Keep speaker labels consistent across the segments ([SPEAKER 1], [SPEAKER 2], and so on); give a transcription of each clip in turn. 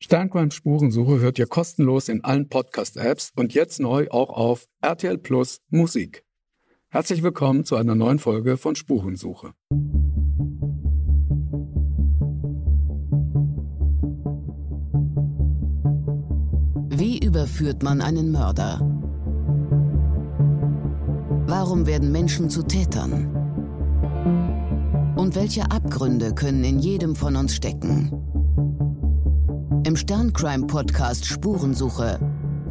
[SPEAKER 1] Sterncrime Spurensuche hört ihr kostenlos in allen Podcast-Apps und jetzt neu auch auf RTL Plus Musik. Herzlich willkommen zu einer neuen Folge von Spurensuche.
[SPEAKER 2] Wie überführt man einen Mörder? Warum werden Menschen zu Tätern? Und welche Abgründe können in jedem von uns stecken? Im Sterncrime-Podcast Spurensuche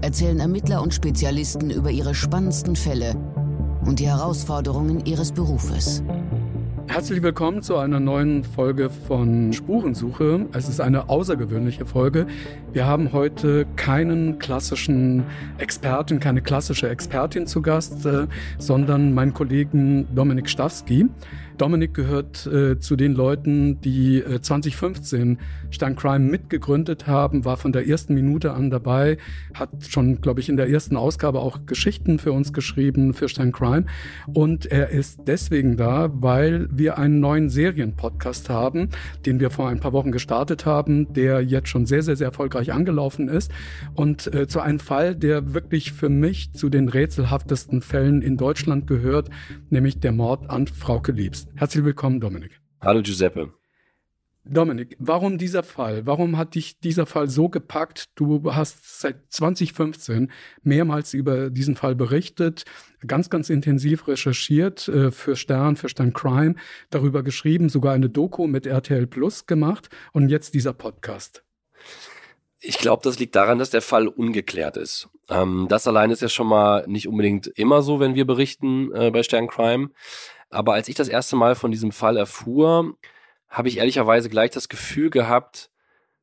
[SPEAKER 2] erzählen Ermittler und Spezialisten über ihre spannendsten Fälle und die Herausforderungen ihres Berufes.
[SPEAKER 1] Herzlich willkommen zu einer neuen Folge von Spurensuche. Es ist eine außergewöhnliche Folge. Wir haben heute keinen klassischen Experten, keine klassische Expertin zu Gast, äh, sondern meinen Kollegen Dominik Stawski. Dominik gehört äh, zu den Leuten, die äh, 2015 Stern Crime mitgegründet haben, war von der ersten Minute an dabei, hat schon, glaube ich, in der ersten Ausgabe auch Geschichten für uns geschrieben, für Stern Crime. Und er ist deswegen da, weil wir einen neuen Serienpodcast haben, den wir vor ein paar Wochen gestartet haben, der jetzt schon sehr, sehr, sehr erfolgreich angelaufen ist. Und äh, zu einem Fall, der wirklich für mich zu den rätselhaftesten Fällen in Deutschland gehört, nämlich der Mord an Frauke Liebst. Herzlich willkommen, Dominik.
[SPEAKER 3] Hallo Giuseppe.
[SPEAKER 1] Dominik, warum dieser Fall? Warum hat dich dieser Fall so gepackt? Du hast seit 2015 mehrmals über diesen Fall berichtet, ganz, ganz intensiv recherchiert äh, für Stern, für Stern Crime, darüber geschrieben, sogar eine Doku mit RTL Plus gemacht und jetzt dieser Podcast.
[SPEAKER 3] Ich glaube, das liegt daran, dass der Fall ungeklärt ist. Ähm, das allein ist ja schon mal nicht unbedingt immer so, wenn wir berichten äh, bei Stern Crime. Aber als ich das erste Mal von diesem Fall erfuhr, habe ich ehrlicherweise gleich das Gefühl gehabt,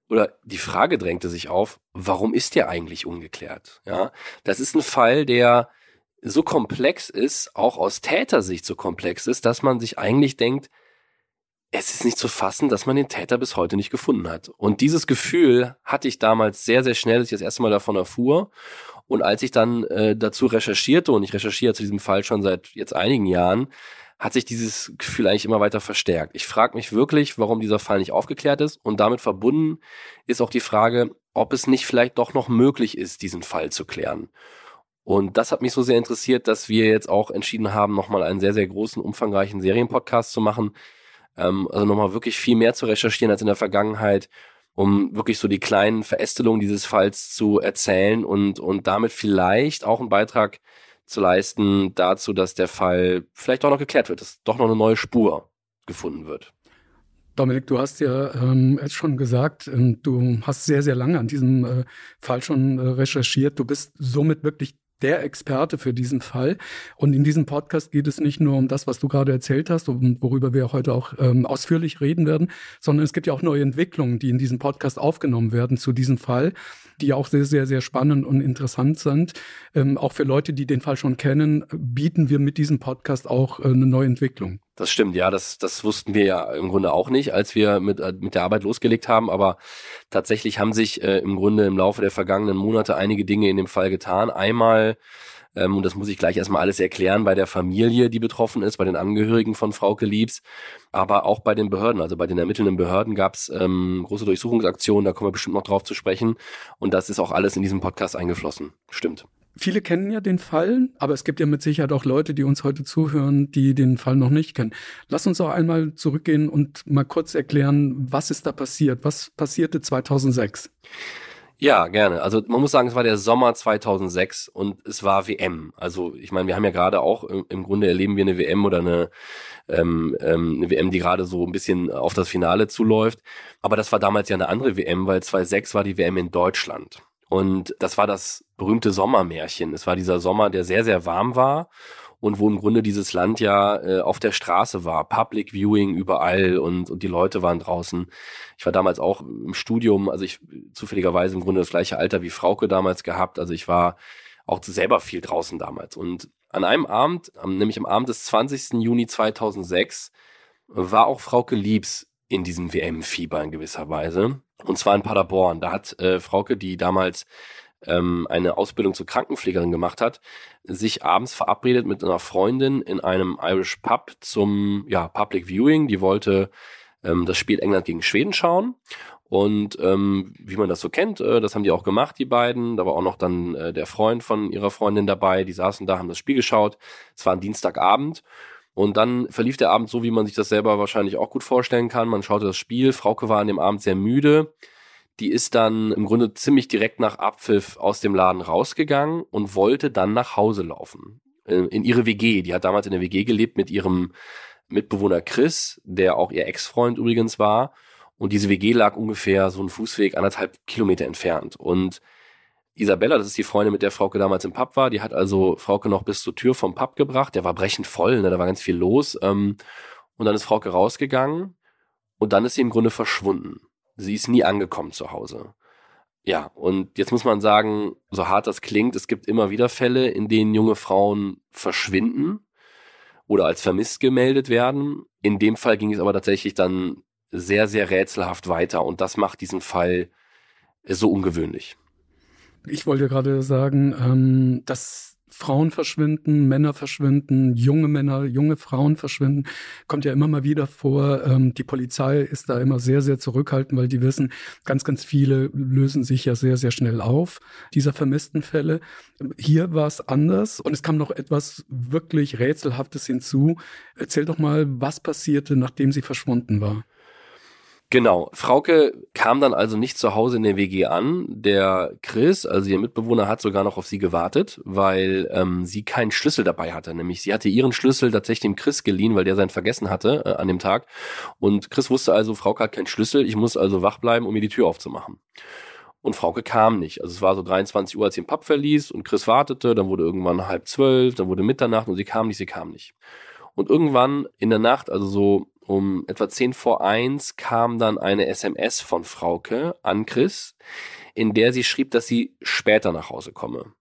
[SPEAKER 3] oder die Frage drängte sich auf, warum ist der eigentlich ungeklärt? Ja, das ist ein Fall, der so komplex ist, auch aus Tätersicht so komplex ist, dass man sich eigentlich denkt, es ist nicht zu fassen, dass man den Täter bis heute nicht gefunden hat. Und dieses Gefühl hatte ich damals sehr, sehr schnell, als ich das erste Mal davon erfuhr. Und als ich dann äh, dazu recherchierte, und ich recherchiere zu diesem Fall schon seit jetzt einigen Jahren, hat sich dieses Gefühl eigentlich immer weiter verstärkt. Ich frage mich wirklich, warum dieser Fall nicht aufgeklärt ist und damit verbunden ist auch die Frage, ob es nicht vielleicht doch noch möglich ist, diesen Fall zu klären. Und das hat mich so sehr interessiert, dass wir jetzt auch entschieden haben, nochmal einen sehr, sehr großen, umfangreichen Serienpodcast zu machen. Ähm, also nochmal wirklich viel mehr zu recherchieren als in der Vergangenheit, um wirklich so die kleinen Verästelungen dieses Falls zu erzählen und, und damit vielleicht auch einen Beitrag zu leisten dazu, dass der Fall vielleicht auch noch geklärt wird, dass doch noch eine neue Spur gefunden wird.
[SPEAKER 1] Dominik, du hast ja ähm, jetzt schon gesagt, ähm, du hast sehr, sehr lange an diesem äh, Fall schon äh, recherchiert. Du bist somit wirklich der Experte für diesen Fall. Und in diesem Podcast geht es nicht nur um das, was du gerade erzählt hast, und worüber wir heute auch ähm, ausführlich reden werden, sondern es gibt ja auch neue Entwicklungen, die in diesem Podcast aufgenommen werden zu diesem Fall, die auch sehr, sehr, sehr spannend und interessant sind. Ähm, auch für Leute, die den Fall schon kennen, bieten wir mit diesem Podcast auch äh, eine neue Entwicklung.
[SPEAKER 3] Das stimmt, ja, das, das wussten wir ja im Grunde auch nicht, als wir mit, äh, mit der Arbeit losgelegt haben, aber tatsächlich haben sich äh, im Grunde im Laufe der vergangenen Monate einige Dinge in dem Fall getan. Einmal, ähm, und das muss ich gleich erstmal alles erklären, bei der Familie, die betroffen ist, bei den Angehörigen von Frauke Liebs, aber auch bei den Behörden, also bei den ermittelnden Behörden gab es ähm, große Durchsuchungsaktionen, da kommen wir bestimmt noch drauf zu sprechen. Und das ist auch alles in diesem Podcast eingeflossen. Stimmt.
[SPEAKER 1] Viele kennen ja den Fall, aber es gibt ja mit Sicherheit auch Leute, die uns heute zuhören, die den Fall noch nicht kennen. Lass uns auch einmal zurückgehen und mal kurz erklären, was ist da passiert? Was passierte 2006?
[SPEAKER 3] Ja, gerne. Also man muss sagen, es war der Sommer 2006 und es war WM. Also ich meine, wir haben ja gerade auch im Grunde erleben wir eine WM oder eine, ähm, ähm, eine WM, die gerade so ein bisschen auf das Finale zuläuft. Aber das war damals ja eine andere WM, weil 2006 war die WM in Deutschland. Und das war das berühmte Sommermärchen. Es war dieser Sommer, der sehr, sehr warm war und wo im Grunde dieses Land ja äh, auf der Straße war. Public Viewing überall und, und die Leute waren draußen. Ich war damals auch im Studium, also ich zufälligerweise im Grunde das gleiche Alter wie Frauke damals gehabt. Also ich war auch selber viel draußen damals. Und an einem Abend, nämlich am Abend des 20. Juni 2006, war auch Frauke Liebs in diesem WM-Fieber in gewisser Weise. Und zwar in Paderborn. Da hat äh, Frauke, die damals ähm, eine Ausbildung zur Krankenpflegerin gemacht hat, sich abends verabredet mit einer Freundin in einem Irish Pub zum ja, Public Viewing. Die wollte ähm, das Spiel England gegen Schweden schauen. Und ähm, wie man das so kennt, äh, das haben die auch gemacht, die beiden. Da war auch noch dann äh, der Freund von ihrer Freundin dabei. Die saßen da, haben das Spiel geschaut. Es war ein Dienstagabend. Und dann verlief der Abend so, wie man sich das selber wahrscheinlich auch gut vorstellen kann. Man schaute das Spiel. Frauke war an dem Abend sehr müde. Die ist dann im Grunde ziemlich direkt nach Abpfiff aus dem Laden rausgegangen und wollte dann nach Hause laufen. Äh, in ihre WG. Die hat damals in der WG gelebt mit ihrem Mitbewohner Chris, der auch ihr Ex-Freund übrigens war. Und diese WG lag ungefähr so einen Fußweg anderthalb Kilometer entfernt. Und Isabella, das ist die Freundin, mit der Frauke damals im Pub war, die hat also Frauke noch bis zur Tür vom Pub gebracht. Der war brechend voll, ne? da war ganz viel los. Ähm, und dann ist Frauke rausgegangen und dann ist sie im Grunde verschwunden. Sie ist nie angekommen zu Hause. Ja, und jetzt muss man sagen, so hart das klingt, es gibt immer wieder Fälle, in denen junge Frauen verschwinden oder als vermisst gemeldet werden. In dem Fall ging es aber tatsächlich dann sehr, sehr rätselhaft weiter und das macht diesen Fall so ungewöhnlich.
[SPEAKER 1] Ich wollte gerade sagen, ähm, dass Frauen verschwinden, Männer verschwinden, junge Männer, junge Frauen verschwinden, kommt ja immer mal wieder vor. Ähm, die Polizei ist da immer sehr, sehr zurückhaltend, weil die wissen, ganz, ganz viele lösen sich ja sehr, sehr schnell auf, dieser vermissten Fälle. Hier war es anders und es kam noch etwas wirklich Rätselhaftes hinzu. Erzähl doch mal, was passierte, nachdem sie verschwunden war.
[SPEAKER 3] Genau. Frauke kam dann also nicht zu Hause in der WG an. Der Chris, also ihr Mitbewohner, hat sogar noch auf sie gewartet, weil ähm, sie keinen Schlüssel dabei hatte. Nämlich sie hatte ihren Schlüssel tatsächlich dem Chris geliehen, weil der seinen vergessen hatte äh, an dem Tag. Und Chris wusste also, Frauke hat keinen Schlüssel, ich muss also wach bleiben, um mir die Tür aufzumachen. Und Frauke kam nicht. Also es war so 23 Uhr, als sie den Pub verließ und Chris wartete, dann wurde irgendwann halb zwölf, dann wurde Mitternacht und sie kam nicht, sie kam nicht. Und irgendwann in der Nacht, also so um etwa 10 vor 1 kam dann eine SMS von Frauke an Chris, in der sie schrieb, dass sie später nach Hause komme.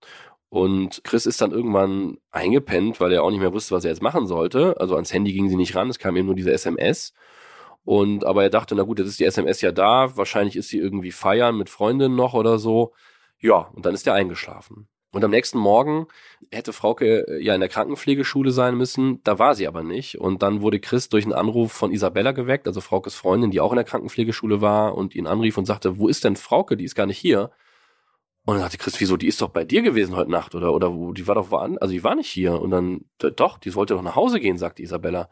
[SPEAKER 3] Und Chris ist dann irgendwann eingepennt, weil er auch nicht mehr wusste, was er jetzt machen sollte. Also ans Handy ging sie nicht ran, es kam eben nur diese SMS. Und aber er dachte, na gut, jetzt ist die SMS ja da, wahrscheinlich ist sie irgendwie feiern mit Freundinnen noch oder so. Ja, und dann ist er eingeschlafen. Und am nächsten Morgen hätte Frauke äh, ja in der Krankenpflegeschule sein müssen, da war sie aber nicht. Und dann wurde Chris durch einen Anruf von Isabella geweckt, also Fraukes Freundin, die auch in der Krankenpflegeschule war und ihn anrief und sagte, wo ist denn Frauke? Die ist gar nicht hier. Und dann sagte Chris, wieso, die ist doch bei dir gewesen heute Nacht oder, oder die war doch woanders, also die war nicht hier. Und dann, doch, die wollte doch nach Hause gehen, sagte Isabella.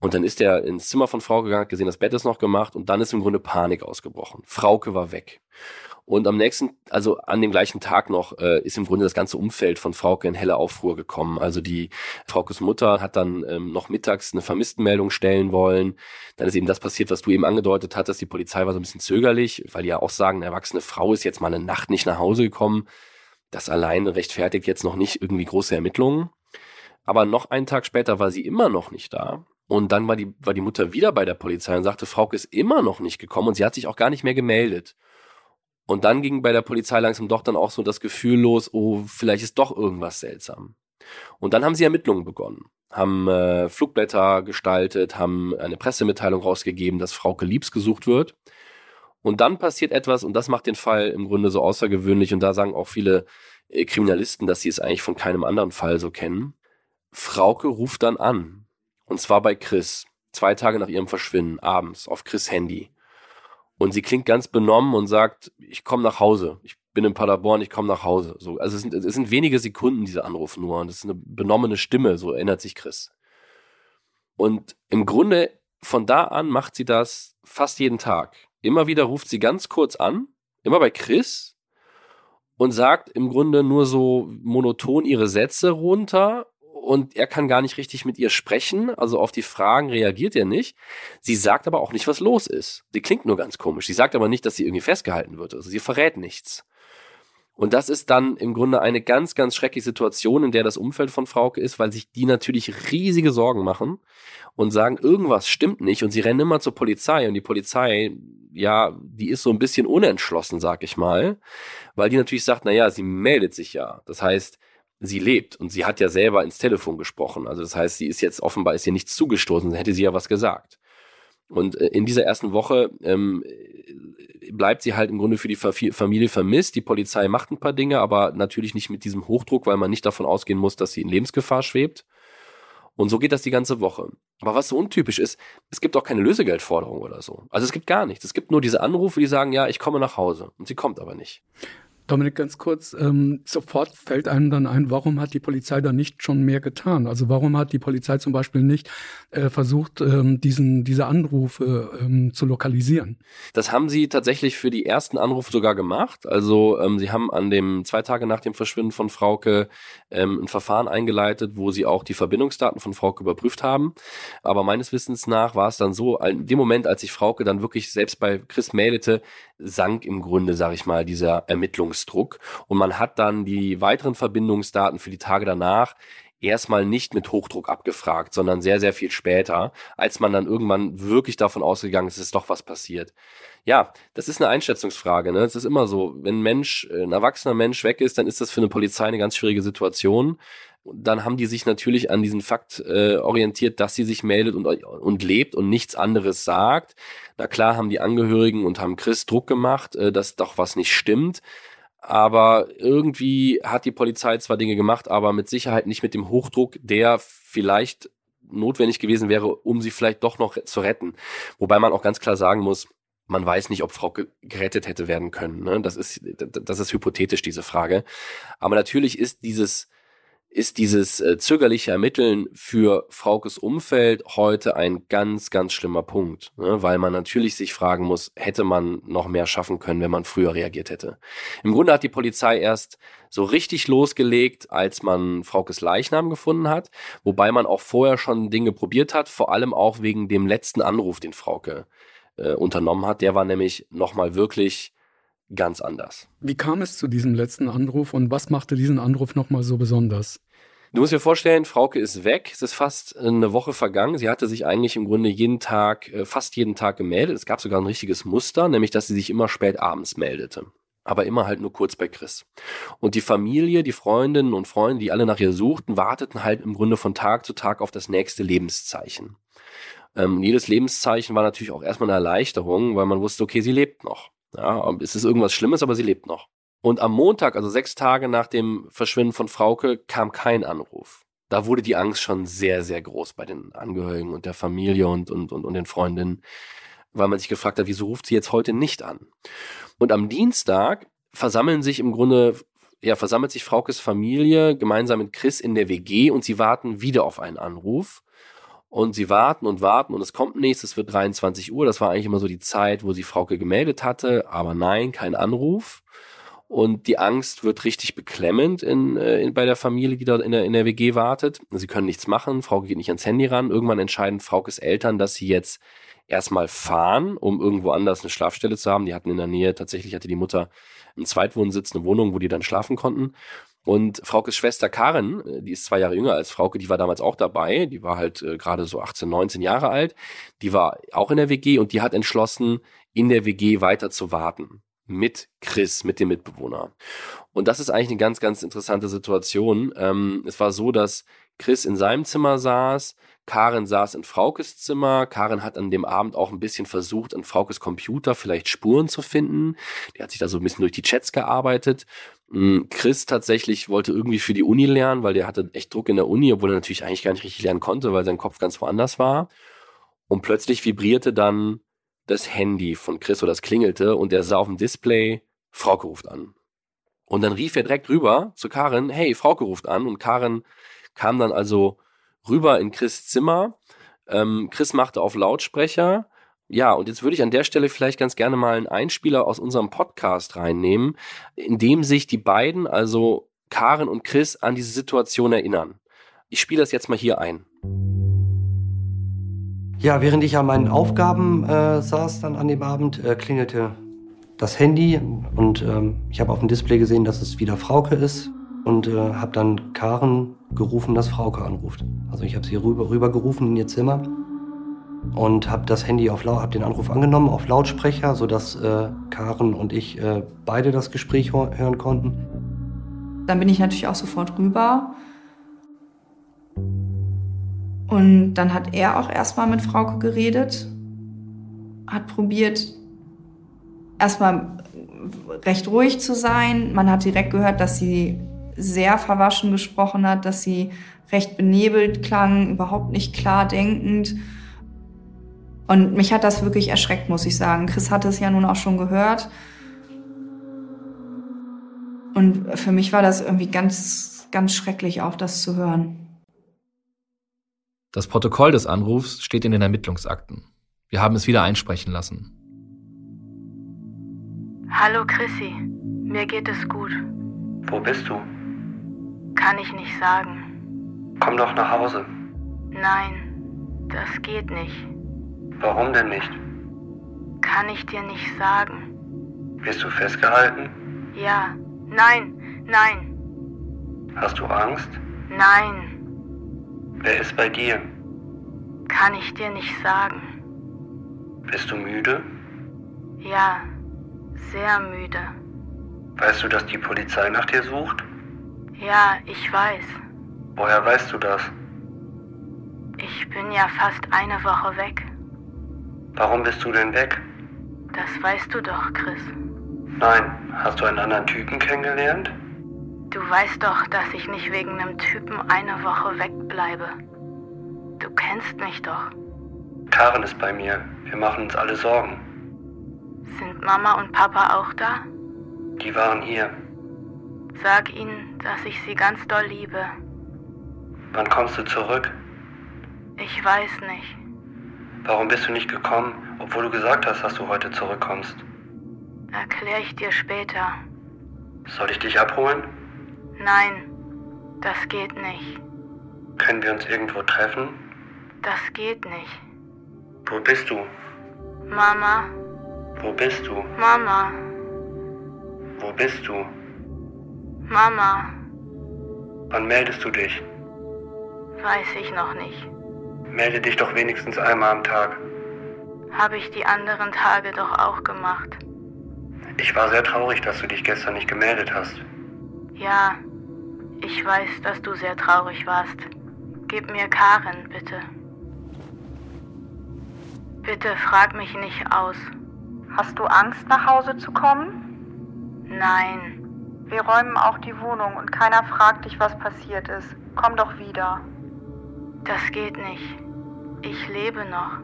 [SPEAKER 3] Und dann ist er ins Zimmer von Frauke gegangen, hat gesehen, das Bett ist noch gemacht und dann ist im Grunde Panik ausgebrochen. Frauke war weg. Und am nächsten, also an dem gleichen Tag noch, äh, ist im Grunde das ganze Umfeld von Frauke in helle Aufruhr gekommen. Also die Fraukes Mutter hat dann ähm, noch mittags eine Vermisstenmeldung stellen wollen. Dann ist eben das passiert, was du eben angedeutet hattest. Die Polizei war so ein bisschen zögerlich, weil die ja auch sagen, eine erwachsene Frau ist jetzt mal eine Nacht nicht nach Hause gekommen. Das alleine rechtfertigt jetzt noch nicht irgendwie große Ermittlungen. Aber noch einen Tag später war sie immer noch nicht da. Und dann war die, war die Mutter wieder bei der Polizei und sagte, Frauke ist immer noch nicht gekommen und sie hat sich auch gar nicht mehr gemeldet. Und dann ging bei der Polizei langsam doch dann auch so das Gefühl los, oh, vielleicht ist doch irgendwas seltsam. Und dann haben sie Ermittlungen begonnen, haben äh, Flugblätter gestaltet, haben eine Pressemitteilung rausgegeben, dass Frauke Liebs gesucht wird. Und dann passiert etwas, und das macht den Fall im Grunde so außergewöhnlich, und da sagen auch viele äh, Kriminalisten, dass sie es eigentlich von keinem anderen Fall so kennen. Frauke ruft dann an, und zwar bei Chris, zwei Tage nach ihrem Verschwinden, abends, auf Chris Handy. Und sie klingt ganz benommen und sagt, ich komme nach Hause. Ich bin in Paderborn, ich komme nach Hause. So, also es sind, es sind wenige Sekunden, dieser Anruf nur. Und es ist eine benommene Stimme, so erinnert sich Chris. Und im Grunde von da an macht sie das fast jeden Tag. Immer wieder ruft sie ganz kurz an, immer bei Chris, und sagt im Grunde nur so monoton ihre Sätze runter und er kann gar nicht richtig mit ihr sprechen, also auf die Fragen reagiert er nicht. Sie sagt aber auch nicht, was los ist. Sie klingt nur ganz komisch. Sie sagt aber nicht, dass sie irgendwie festgehalten wird. Also sie verrät nichts. Und das ist dann im Grunde eine ganz, ganz schreckliche Situation, in der das Umfeld von Frauke ist, weil sich die natürlich riesige Sorgen machen und sagen, irgendwas stimmt nicht und sie rennen immer zur Polizei und die Polizei, ja, die ist so ein bisschen unentschlossen, sag ich mal, weil die natürlich sagt, na ja, sie meldet sich ja. Das heißt, sie lebt und sie hat ja selber ins Telefon gesprochen. Also das heißt, sie ist jetzt offenbar ist ihr nichts zugestoßen, hätte sie ja was gesagt. Und äh, in dieser ersten Woche ähm, bleibt sie halt im Grunde für die Familie vermisst. Die Polizei macht ein paar Dinge, aber natürlich nicht mit diesem Hochdruck, weil man nicht davon ausgehen muss, dass sie in Lebensgefahr schwebt. Und so geht das die ganze Woche. Aber was so untypisch ist, es gibt auch keine Lösegeldforderung oder so. Also es gibt gar nichts. Es gibt nur diese Anrufe, die sagen, ja, ich komme nach Hause. Und sie kommt aber nicht.
[SPEAKER 1] Dominik, ganz kurz, ähm, sofort fällt einem dann ein, warum hat die Polizei da nicht schon mehr getan? Also warum hat die Polizei zum Beispiel nicht äh, versucht, ähm, diesen, diese Anrufe ähm, zu lokalisieren?
[SPEAKER 3] Das haben sie tatsächlich für die ersten Anrufe sogar gemacht. Also ähm, sie haben an dem zwei Tage nach dem Verschwinden von Frauke ähm, ein Verfahren eingeleitet, wo sie auch die Verbindungsdaten von Frauke überprüft haben. Aber meines Wissens nach war es dann so, in dem Moment, als sich Frauke dann wirklich selbst bei Chris meldete, sank im Grunde, sage ich mal, dieser Ermittlungsdruck. Und man hat dann die weiteren Verbindungsdaten für die Tage danach erstmal nicht mit Hochdruck abgefragt, sondern sehr, sehr viel später, als man dann irgendwann wirklich davon ausgegangen ist, ist doch was passiert. Ja, das ist eine Einschätzungsfrage. Ne? Es ist immer so, wenn ein Mensch, ein erwachsener Mensch weg ist, dann ist das für eine Polizei eine ganz schwierige Situation dann haben die sich natürlich an diesen Fakt äh, orientiert, dass sie sich meldet und, und lebt und nichts anderes sagt. Na klar haben die Angehörigen und haben Chris Druck gemacht, äh, dass doch was nicht stimmt. Aber irgendwie hat die Polizei zwar Dinge gemacht, aber mit Sicherheit nicht mit dem Hochdruck, der vielleicht notwendig gewesen wäre, um sie vielleicht doch noch zu retten. Wobei man auch ganz klar sagen muss, man weiß nicht, ob Frau gerettet hätte werden können. Ne? Das ist, das ist hypothetisch, diese Frage. Aber natürlich ist dieses, ist dieses äh, zögerliche Ermitteln für Fraukes Umfeld heute ein ganz, ganz schlimmer Punkt, ne? weil man natürlich sich fragen muss, hätte man noch mehr schaffen können, wenn man früher reagiert hätte. Im Grunde hat die Polizei erst so richtig losgelegt, als man Fraukes Leichnam gefunden hat, wobei man auch vorher schon Dinge probiert hat, vor allem auch wegen dem letzten Anruf, den Frauke äh, unternommen hat. Der war nämlich nochmal wirklich ganz anders.
[SPEAKER 1] Wie kam es zu diesem letzten Anruf und was machte diesen Anruf nochmal so besonders?
[SPEAKER 3] Du musst dir vorstellen, Frauke ist weg. Es ist fast eine Woche vergangen. Sie hatte sich eigentlich im Grunde jeden Tag, äh, fast jeden Tag gemeldet. Es gab sogar ein richtiges Muster, nämlich dass sie sich immer spät abends meldete. Aber immer halt nur kurz bei Chris. Und die Familie, die Freundinnen und Freunde, die alle nach ihr suchten, warteten halt im Grunde von Tag zu Tag auf das nächste Lebenszeichen. Ähm, jedes Lebenszeichen war natürlich auch erstmal eine Erleichterung, weil man wusste, okay, sie lebt noch. Ja, es ist irgendwas Schlimmes, aber sie lebt noch. Und am Montag, also sechs Tage nach dem Verschwinden von Frauke, kam kein Anruf. Da wurde die Angst schon sehr, sehr groß bei den Angehörigen und der Familie und, und, und, und den Freundinnen, weil man sich gefragt hat, wieso ruft sie jetzt heute nicht an? Und am Dienstag versammeln sich im Grunde, ja, versammelt sich Fraukes Familie gemeinsam mit Chris in der WG und sie warten wieder auf einen Anruf. Und sie warten und warten und es kommt nichts, es wird 23 Uhr. Das war eigentlich immer so die Zeit, wo sie Frauke gemeldet hatte, aber nein, kein Anruf. Und die Angst wird richtig beklemmend in, äh, in, bei der Familie, die dort in der, in der WG wartet. Sie können nichts machen, Frauke geht nicht ans Handy ran. Irgendwann entscheiden Fraukes Eltern, dass sie jetzt erstmal fahren, um irgendwo anders eine Schlafstelle zu haben. Die hatten in der Nähe, tatsächlich hatte die Mutter einen Zweitwohnsitz, eine Wohnung, wo die dann schlafen konnten. Und Fraukes Schwester Karin, äh, die ist zwei Jahre jünger als Frauke, die war damals auch dabei. Die war halt äh, gerade so 18, 19 Jahre alt. Die war auch in der WG und die hat entschlossen, in der WG weiter zu warten. Mit Chris, mit dem Mitbewohner. Und das ist eigentlich eine ganz, ganz interessante Situation. Ähm, es war so, dass Chris in seinem Zimmer saß, Karin saß in Fraukes Zimmer. Karin hat an dem Abend auch ein bisschen versucht, an Fraukes Computer vielleicht Spuren zu finden. Die hat sich da so ein bisschen durch die Chats gearbeitet. Mm, Chris tatsächlich wollte irgendwie für die Uni lernen, weil der hatte echt Druck in der Uni, obwohl er natürlich eigentlich gar nicht richtig lernen konnte, weil sein Kopf ganz woanders war. Und plötzlich vibrierte dann das Handy von Chris oder das klingelte und er sah auf dem Display, Frauke ruft an. Und dann rief er direkt rüber zu Karin, hey, Frauke ruft an. Und Karin kam dann also rüber in Chris Zimmer. Ähm, Chris machte auf Lautsprecher. Ja, und jetzt würde ich an der Stelle vielleicht ganz gerne mal einen Einspieler aus unserem Podcast reinnehmen, in dem sich die beiden, also Karen und Chris, an diese Situation erinnern. Ich spiele das jetzt mal hier ein.
[SPEAKER 4] Ja, während ich an meinen Aufgaben äh, saß dann an dem Abend, äh, klingelte das Handy und ähm, ich habe auf dem Display gesehen, dass es wieder Frauke ist und äh, habe dann Karen gerufen, dass Frauke anruft. Also ich habe sie rüber, rüber gerufen in ihr Zimmer und habe das Handy auf habe den Anruf angenommen auf Lautsprecher, sodass äh, Karen und ich äh, beide das Gespräch hören konnten.
[SPEAKER 5] Dann bin ich natürlich auch sofort rüber. Und dann hat er auch erstmal mit Frauke geredet, hat probiert, erstmal recht ruhig zu sein. Man hat direkt gehört, dass sie sehr verwaschen gesprochen hat, dass sie recht benebelt klang, überhaupt nicht klar denkend. Und mich hat das wirklich erschreckt, muss ich sagen. Chris hatte es ja nun auch schon gehört. Und für mich war das irgendwie ganz, ganz schrecklich, auch das zu hören.
[SPEAKER 6] Das Protokoll des Anrufs steht in den Ermittlungsakten. Wir haben es wieder einsprechen lassen.
[SPEAKER 7] Hallo Chrissy, mir geht es gut.
[SPEAKER 4] Wo bist du?
[SPEAKER 7] Kann ich nicht sagen.
[SPEAKER 4] Komm doch nach Hause.
[SPEAKER 7] Nein, das geht nicht.
[SPEAKER 4] Warum denn nicht?
[SPEAKER 7] Kann ich dir nicht sagen.
[SPEAKER 4] Wirst du festgehalten?
[SPEAKER 7] Ja, nein, nein,
[SPEAKER 4] Hast du Angst?
[SPEAKER 7] nein,
[SPEAKER 4] Wer ist bei dir?
[SPEAKER 7] kann ich dir nicht sagen.
[SPEAKER 4] Bist du müde?
[SPEAKER 7] Ja, sehr müde.
[SPEAKER 4] Weißt du, dass die Polizei nach dir sucht?
[SPEAKER 7] Ja, ich weiß.
[SPEAKER 4] Woher weißt du das?
[SPEAKER 7] Ich bin ja fast eine Woche weg.
[SPEAKER 4] Warum bist du denn weg?
[SPEAKER 7] Das weißt du doch, Chris.
[SPEAKER 4] Nein, hast du einen anderen Typen kennengelernt?
[SPEAKER 7] Du weißt doch, dass ich nicht wegen einem Typen eine Woche wegbleibe. Du kennst mich doch.
[SPEAKER 4] Karen ist bei mir. Wir machen uns alle Sorgen.
[SPEAKER 7] Sind Mama und Papa auch da?
[SPEAKER 4] Die waren hier.
[SPEAKER 7] Sag ihnen, dass ich sie ganz doll liebe.
[SPEAKER 4] Wann kommst du zurück?
[SPEAKER 7] Ich weiß nicht.
[SPEAKER 4] Warum bist du nicht gekommen, obwohl du gesagt hast, dass du heute zurückkommst?
[SPEAKER 7] Erklär ich dir später.
[SPEAKER 4] Soll ich dich abholen?
[SPEAKER 7] Nein, das geht nicht.
[SPEAKER 4] Können wir uns irgendwo treffen?
[SPEAKER 7] Das geht nicht.
[SPEAKER 4] Wo bist du?
[SPEAKER 7] Mama,
[SPEAKER 4] Wo bist du?
[SPEAKER 7] Mama,
[SPEAKER 4] Wo bist du?
[SPEAKER 7] Mama,
[SPEAKER 4] Wann meldest du dich?
[SPEAKER 7] weiß ich noch nicht.
[SPEAKER 4] Melde dich doch wenigstens einmal am Tag.
[SPEAKER 7] Habe ich die anderen Tage doch auch gemacht.
[SPEAKER 4] Ich war sehr traurig, dass du dich gestern nicht gemeldet hast.
[SPEAKER 7] Ja, ich weiß, dass du sehr traurig warst. Gib mir Karen, bitte. Bitte frag mich nicht aus.
[SPEAKER 8] Hast du Angst, nach Hause zu kommen?
[SPEAKER 7] Nein,
[SPEAKER 8] Wir räumen auch die Wohnung und keiner fragt dich, was passiert ist. Komm doch wieder.
[SPEAKER 7] das geht nicht. Ich lebe noch.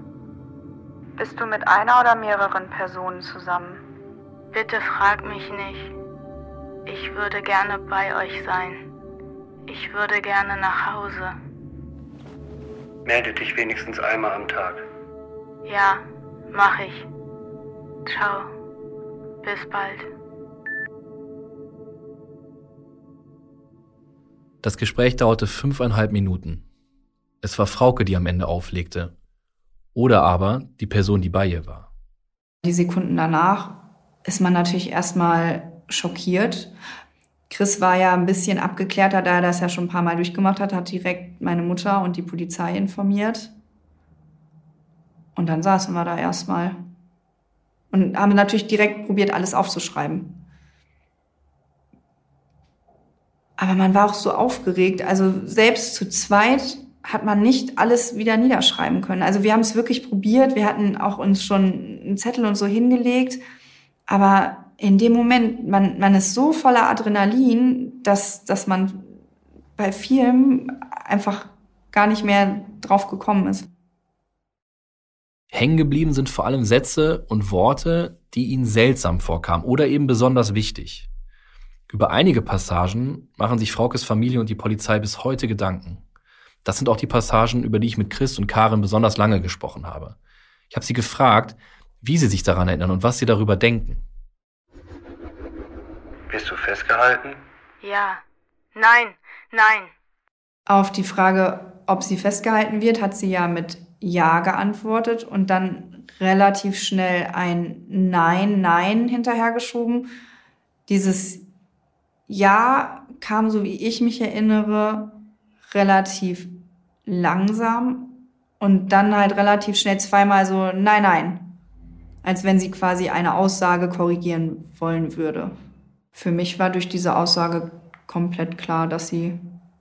[SPEAKER 8] Bist du mit einer oder mehreren Personen zusammen?
[SPEAKER 7] Bitte frag mich nicht. Ich würde gerne bei euch sein. Ich würde gerne nach Hause.
[SPEAKER 4] Melde dich wenigstens einmal am Tag.
[SPEAKER 7] Ja, mach ich. Ciao. Bis bald.
[SPEAKER 6] Das Gespräch dauerte fünfeinhalb Minuten. Es war Frauke, die am Ende auflegte. Oder aber die Person, die bei ihr war.
[SPEAKER 5] Die Sekunden danach ist man natürlich erstmal schockiert. Chris war ja ein bisschen abgeklärter, da er das ja schon ein paar Mal durchgemacht hat, hat direkt meine Mutter und die Polizei informiert. Und dann saßen wir da erstmal und haben natürlich direkt probiert, alles aufzuschreiben. Aber man war auch so aufgeregt. Also selbst zu zweit hat man nicht alles wieder niederschreiben können. Also wir haben es wirklich probiert. Wir hatten auch uns schon einen Zettel und so hingelegt. Aber in dem Moment, man, man ist so voller Adrenalin, dass, dass man bei vielem einfach gar nicht mehr drauf gekommen ist.
[SPEAKER 6] Hängen geblieben sind vor allem Sätze und Worte, die ihnen seltsam vorkamen oder eben besonders wichtig. Über einige Passagen machen sich Fraukes Familie und die Polizei bis heute Gedanken. Das sind auch die Passagen, über die ich mit Chris und Karin besonders lange gesprochen habe. Ich habe sie gefragt, wie sie sich daran erinnern und was sie darüber denken.
[SPEAKER 4] Bist du festgehalten?
[SPEAKER 7] Ja. Nein, nein.
[SPEAKER 5] Auf die Frage, ob sie festgehalten wird, hat sie ja mit Ja geantwortet und dann relativ schnell ein Nein, Nein hinterhergeschoben. Dieses Ja kam, so wie ich mich erinnere, relativ langsam und dann halt relativ schnell zweimal so Nein, Nein. Als wenn sie quasi eine Aussage korrigieren wollen würde. Für mich war durch diese Aussage komplett klar, dass sie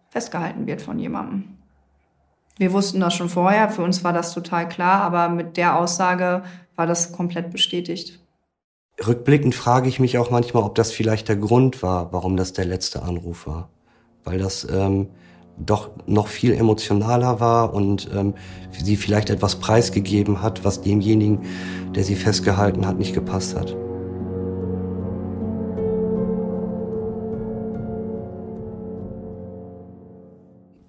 [SPEAKER 5] festgehalten wird von jemandem. Wir wussten das schon vorher, für uns war das total klar, aber mit der Aussage war das komplett bestätigt.
[SPEAKER 4] Rückblickend frage ich mich auch manchmal, ob das vielleicht der Grund war, warum das der letzte Anruf war. weil das ähm, doch noch viel emotionaler war und ähm, sie vielleicht etwas preisgegeben hat, was demjenigen, der sie festgehalten hat, nicht gepasst hat.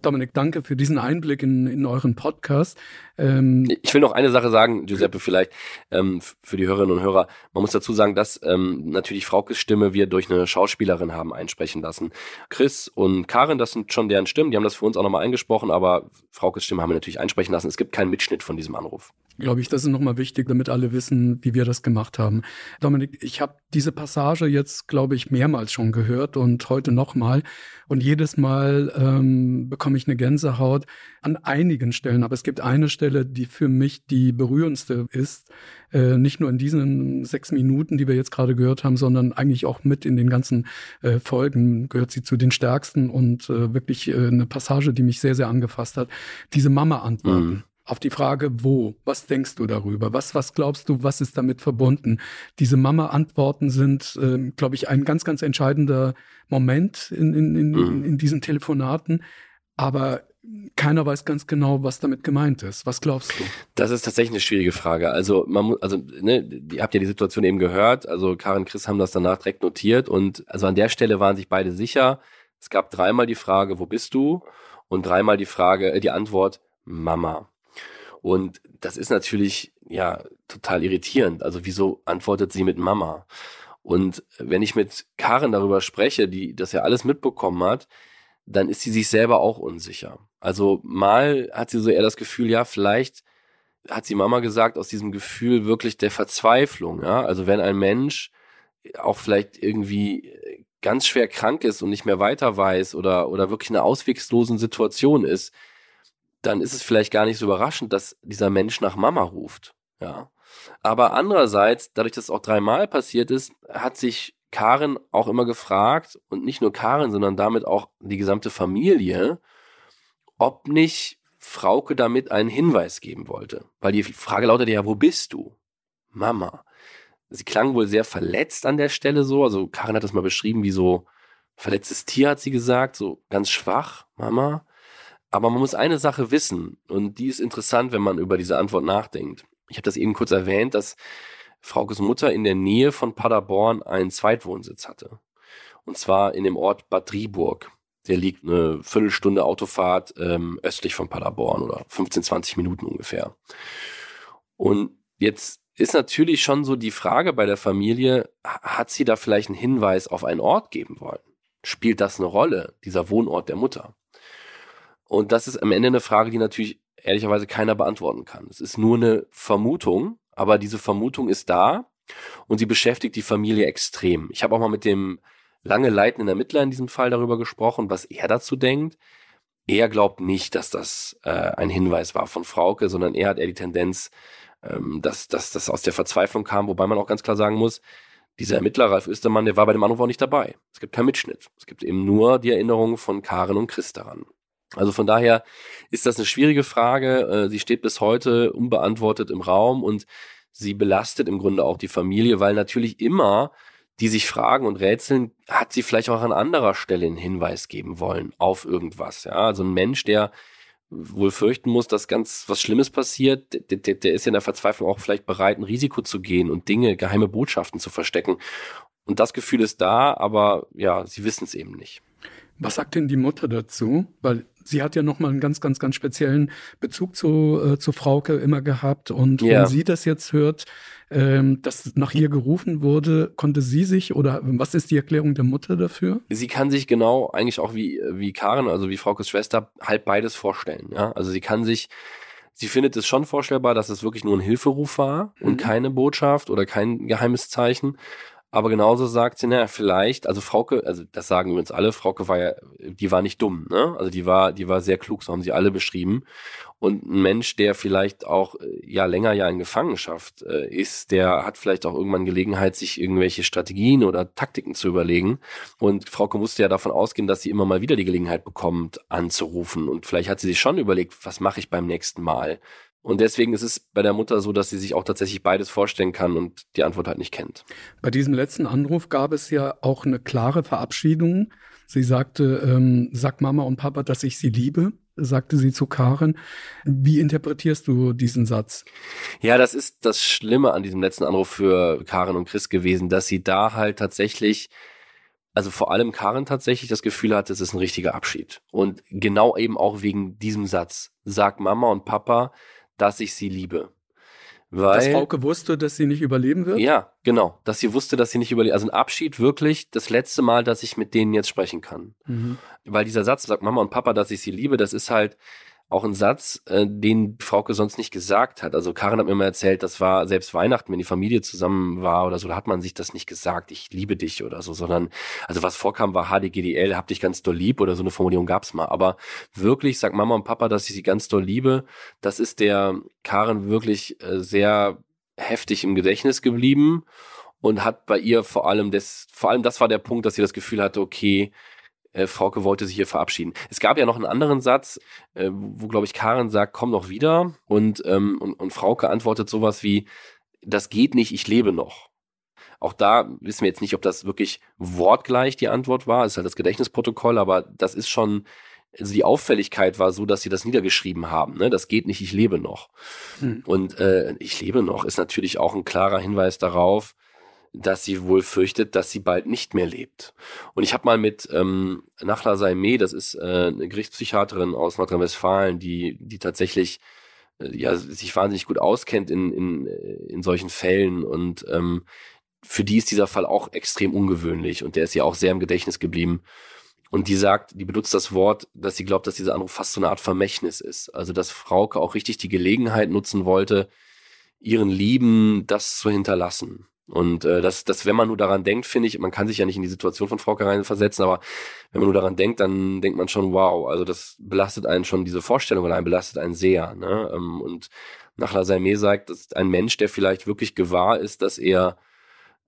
[SPEAKER 1] Dominik, danke für diesen Einblick in, in euren Podcast. Ähm,
[SPEAKER 3] ich will noch eine Sache sagen, Giuseppe, vielleicht ähm, für die Hörerinnen und Hörer. Man muss dazu sagen, dass ähm, natürlich Fraukes Stimme wir durch eine Schauspielerin haben einsprechen lassen. Chris und Karin, das sind schon deren Stimmen, die haben das für uns auch nochmal eingesprochen, aber Fraukes Stimme haben wir natürlich einsprechen lassen. Es gibt keinen Mitschnitt von diesem Anruf.
[SPEAKER 1] Glaube ich, das ist nochmal wichtig, damit alle wissen, wie wir das gemacht haben. Dominik, ich habe diese Passage jetzt, glaube ich, mehrmals schon gehört und heute nochmal. Und jedes Mal ähm, bekomme ich eine Gänsehaut an einigen Stellen. Aber es gibt eine Stelle, Stelle, die für mich die berührendste ist. Äh, nicht nur in diesen sechs Minuten, die wir jetzt gerade gehört haben, sondern eigentlich auch mit in den ganzen äh, Folgen gehört sie zu den stärksten und äh, wirklich eine Passage, die mich sehr, sehr angefasst hat. Diese Mama-Antworten. Mhm auf die Frage, wo, was denkst du darüber? Was, was glaubst du, was ist damit verbunden? Diese Mama-Antworten sind, äh, glaube ich, ein ganz, ganz entscheidender Moment in, in, in, mhm. in diesen Telefonaten. Aber keiner weiß ganz genau, was damit gemeint ist. Was glaubst du?
[SPEAKER 3] Das ist tatsächlich eine schwierige Frage. Also man muss, also ne, ihr habt ja die Situation eben gehört. Also Karin und Chris haben das danach direkt notiert und also an der Stelle waren sich beide sicher. Es gab dreimal die Frage, wo bist du? Und dreimal die Frage, äh, die Antwort Mama. Und das ist natürlich ja total irritierend. Also wieso antwortet sie mit Mama? Und wenn ich mit Karin darüber spreche, die das ja alles mitbekommen hat, dann ist sie sich selber auch unsicher. Also mal hat sie so eher das Gefühl, ja, vielleicht hat sie Mama gesagt, aus diesem Gefühl wirklich der Verzweiflung, ja. Also wenn ein Mensch auch vielleicht irgendwie ganz schwer krank ist und nicht mehr weiter weiß oder, oder wirklich in einer auswegslosen Situation ist, dann ist es vielleicht gar nicht so überraschend, dass dieser Mensch nach Mama ruft, ja. Aber andererseits, dadurch, dass es auch dreimal passiert ist, hat sich Karen auch immer gefragt und nicht nur Karen, sondern damit auch die gesamte Familie, ob nicht Frauke damit einen Hinweis geben wollte. Weil die Frage lautete ja, wo bist du? Mama. Sie klang wohl sehr verletzt an der Stelle so. Also Karin hat das mal beschrieben wie so verletztes Tier, hat sie gesagt, so ganz schwach, Mama. Aber man muss eine Sache wissen und die ist interessant, wenn man über diese Antwort nachdenkt. Ich habe das eben kurz erwähnt, dass Fraukes Mutter in der Nähe von Paderborn einen Zweitwohnsitz hatte. Und zwar in dem Ort Bad Driburg. Der liegt eine Viertelstunde Autofahrt ähm, östlich von Paderborn oder 15, 20 Minuten ungefähr. Und jetzt ist natürlich schon so die Frage bei der Familie, hat sie da vielleicht einen Hinweis auf einen Ort geben wollen? Spielt das eine Rolle, dieser Wohnort der Mutter? Und das ist am Ende eine Frage, die natürlich ehrlicherweise keiner beantworten kann. Es ist nur eine Vermutung, aber diese Vermutung ist da und sie beschäftigt die Familie extrem. Ich habe auch mal mit dem lange leitenden Ermittler in diesem Fall darüber gesprochen, was er dazu denkt. Er glaubt nicht, dass das äh, ein Hinweis war von Frauke, sondern er hat eher die Tendenz, ähm, dass, dass das aus der Verzweiflung kam, wobei man auch ganz klar sagen muss, dieser Ermittler Ralf Östermann, der war bei dem Anruf auch nicht dabei. Es gibt keinen Mitschnitt. Es gibt eben nur die Erinnerungen von Karen und Chris daran. Also von daher ist das eine schwierige Frage. Äh, sie steht bis heute unbeantwortet im Raum und sie belastet im Grunde auch die Familie, weil natürlich immer die sich fragen und rätseln, hat sie vielleicht auch an anderer Stelle einen Hinweis geben wollen auf irgendwas. Ja, also ein Mensch, der wohl fürchten muss, dass ganz was Schlimmes passiert, der, der, der ist ja in der Verzweiflung auch vielleicht bereit, ein Risiko zu gehen und Dinge, geheime Botschaften zu verstecken. Und das Gefühl ist da, aber ja, sie wissen es eben nicht.
[SPEAKER 1] Was sagt denn die Mutter dazu? Weil sie hat ja nochmal einen ganz, ganz, ganz speziellen Bezug zu, äh, zu Frauke immer gehabt. Und ja. wenn sie das jetzt hört, ähm, dass nach ihr gerufen wurde, konnte sie sich oder was ist die Erklärung der Mutter dafür?
[SPEAKER 3] Sie kann sich genau eigentlich auch wie, wie Karen, also wie Fraukes Schwester, halt beides vorstellen. Ja? Also sie kann sich Sie findet es schon vorstellbar, dass es wirklich nur ein Hilferuf war und mhm. keine Botschaft oder kein geheimes Zeichen. Aber genauso sagt sie, naja, vielleicht, also Frauke, also das sagen übrigens alle, Frauke war ja, die war nicht dumm, ne? Also die war, die war sehr klug, so haben sie alle beschrieben. Und ein Mensch, der vielleicht auch ja länger ja in Gefangenschaft äh, ist, der hat vielleicht auch irgendwann Gelegenheit, sich irgendwelche Strategien oder Taktiken zu überlegen. Und Frauke musste ja davon ausgehen, dass sie immer mal wieder die Gelegenheit bekommt, anzurufen. Und vielleicht hat sie sich schon überlegt, was mache ich beim nächsten Mal? Und deswegen ist es bei der Mutter so, dass sie sich auch tatsächlich beides vorstellen kann und die Antwort halt nicht kennt.
[SPEAKER 1] Bei diesem letzten Anruf gab es ja auch eine klare Verabschiedung. Sie sagte, ähm, sag Mama und Papa, dass ich sie liebe, sagte sie zu Karen. Wie interpretierst du diesen Satz?
[SPEAKER 3] Ja, das ist das Schlimme an diesem letzten Anruf für Karen und Chris gewesen, dass sie da halt tatsächlich also vor allem Karen tatsächlich das Gefühl hatte, es ist ein richtiger Abschied. Und genau eben auch wegen diesem Satz. Sag Mama und Papa, dass ich sie liebe.
[SPEAKER 1] Weil, dass Frauke wusste, dass sie nicht überleben wird?
[SPEAKER 3] Ja, genau. Dass sie wusste, dass sie nicht überlebt. Also ein Abschied wirklich das letzte Mal, dass ich mit denen jetzt sprechen kann. Mhm. Weil dieser Satz, sagt Mama und Papa, dass ich sie liebe, das ist halt, auch ein Satz, äh, den Frauke sonst nicht gesagt hat. Also Karin hat mir mal erzählt, das war selbst Weihnachten, wenn die Familie zusammen war oder so, da hat man sich das nicht gesagt, ich liebe dich oder so, sondern also was vorkam war HDGDL, hab dich ganz doll lieb oder so eine Formulierung gab's mal. Aber wirklich sagt Mama und Papa, dass ich sie ganz doll liebe, das ist der Karin wirklich äh, sehr heftig im Gedächtnis geblieben und hat bei ihr vor allem das, vor allem das war der Punkt, dass sie das Gefühl hatte, okay, äh, Frauke wollte sich hier verabschieden. Es gab ja noch einen anderen Satz, äh, wo, glaube ich, Karen sagt, komm noch wieder. Und, ähm, und, und Frauke antwortet sowas wie, das geht nicht, ich lebe noch. Auch da wissen wir jetzt nicht, ob das wirklich wortgleich die Antwort war. Es ist halt das Gedächtnisprotokoll, aber das ist schon, also die Auffälligkeit war so, dass sie das niedergeschrieben haben. Ne? Das geht nicht, ich lebe noch. Hm. Und äh, ich lebe noch ist natürlich auch ein klarer Hinweis darauf, dass sie wohl fürchtet, dass sie bald nicht mehr lebt. Und ich habe mal mit ähm, Nachla Saime, das ist äh, eine Gerichtspsychiaterin aus Nordrhein-Westfalen, die, die tatsächlich äh, ja, sich wahnsinnig gut auskennt in, in, in solchen Fällen und ähm, für die ist dieser Fall auch extrem ungewöhnlich und der ist ja auch sehr im Gedächtnis geblieben. Und die sagt, die benutzt das Wort, dass sie glaubt, dass dieser Anruf fast so eine Art Vermächtnis ist. Also, dass Frauke auch richtig die Gelegenheit nutzen wollte, ihren Lieben das zu hinterlassen. Und äh, das, das, wenn man nur daran denkt, finde ich, man kann sich ja nicht in die Situation von Frau Karein versetzen, aber wenn man nur daran denkt, dann denkt man schon, wow, also das belastet einen schon, diese Vorstellung allein belastet einen sehr. Ne? Ähm, und nach Lasaime sagt, dass ein Mensch, der vielleicht wirklich gewahr ist, dass er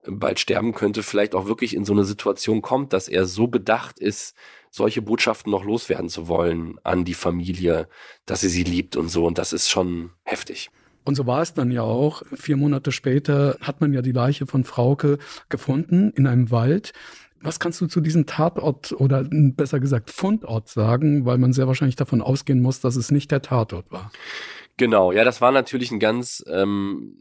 [SPEAKER 3] bald sterben könnte, vielleicht auch wirklich in so eine Situation kommt, dass er so bedacht ist, solche Botschaften noch loswerden zu wollen an die Familie, dass sie sie liebt und so. Und das ist schon heftig.
[SPEAKER 1] Und so war es dann ja auch. Vier Monate später hat man ja die Leiche von Frauke gefunden in einem Wald. Was kannst du zu diesem Tatort oder besser gesagt Fundort sagen, weil man sehr wahrscheinlich davon ausgehen muss, dass es nicht der Tatort war?
[SPEAKER 3] Genau, ja, das war natürlich ein ganz, ähm,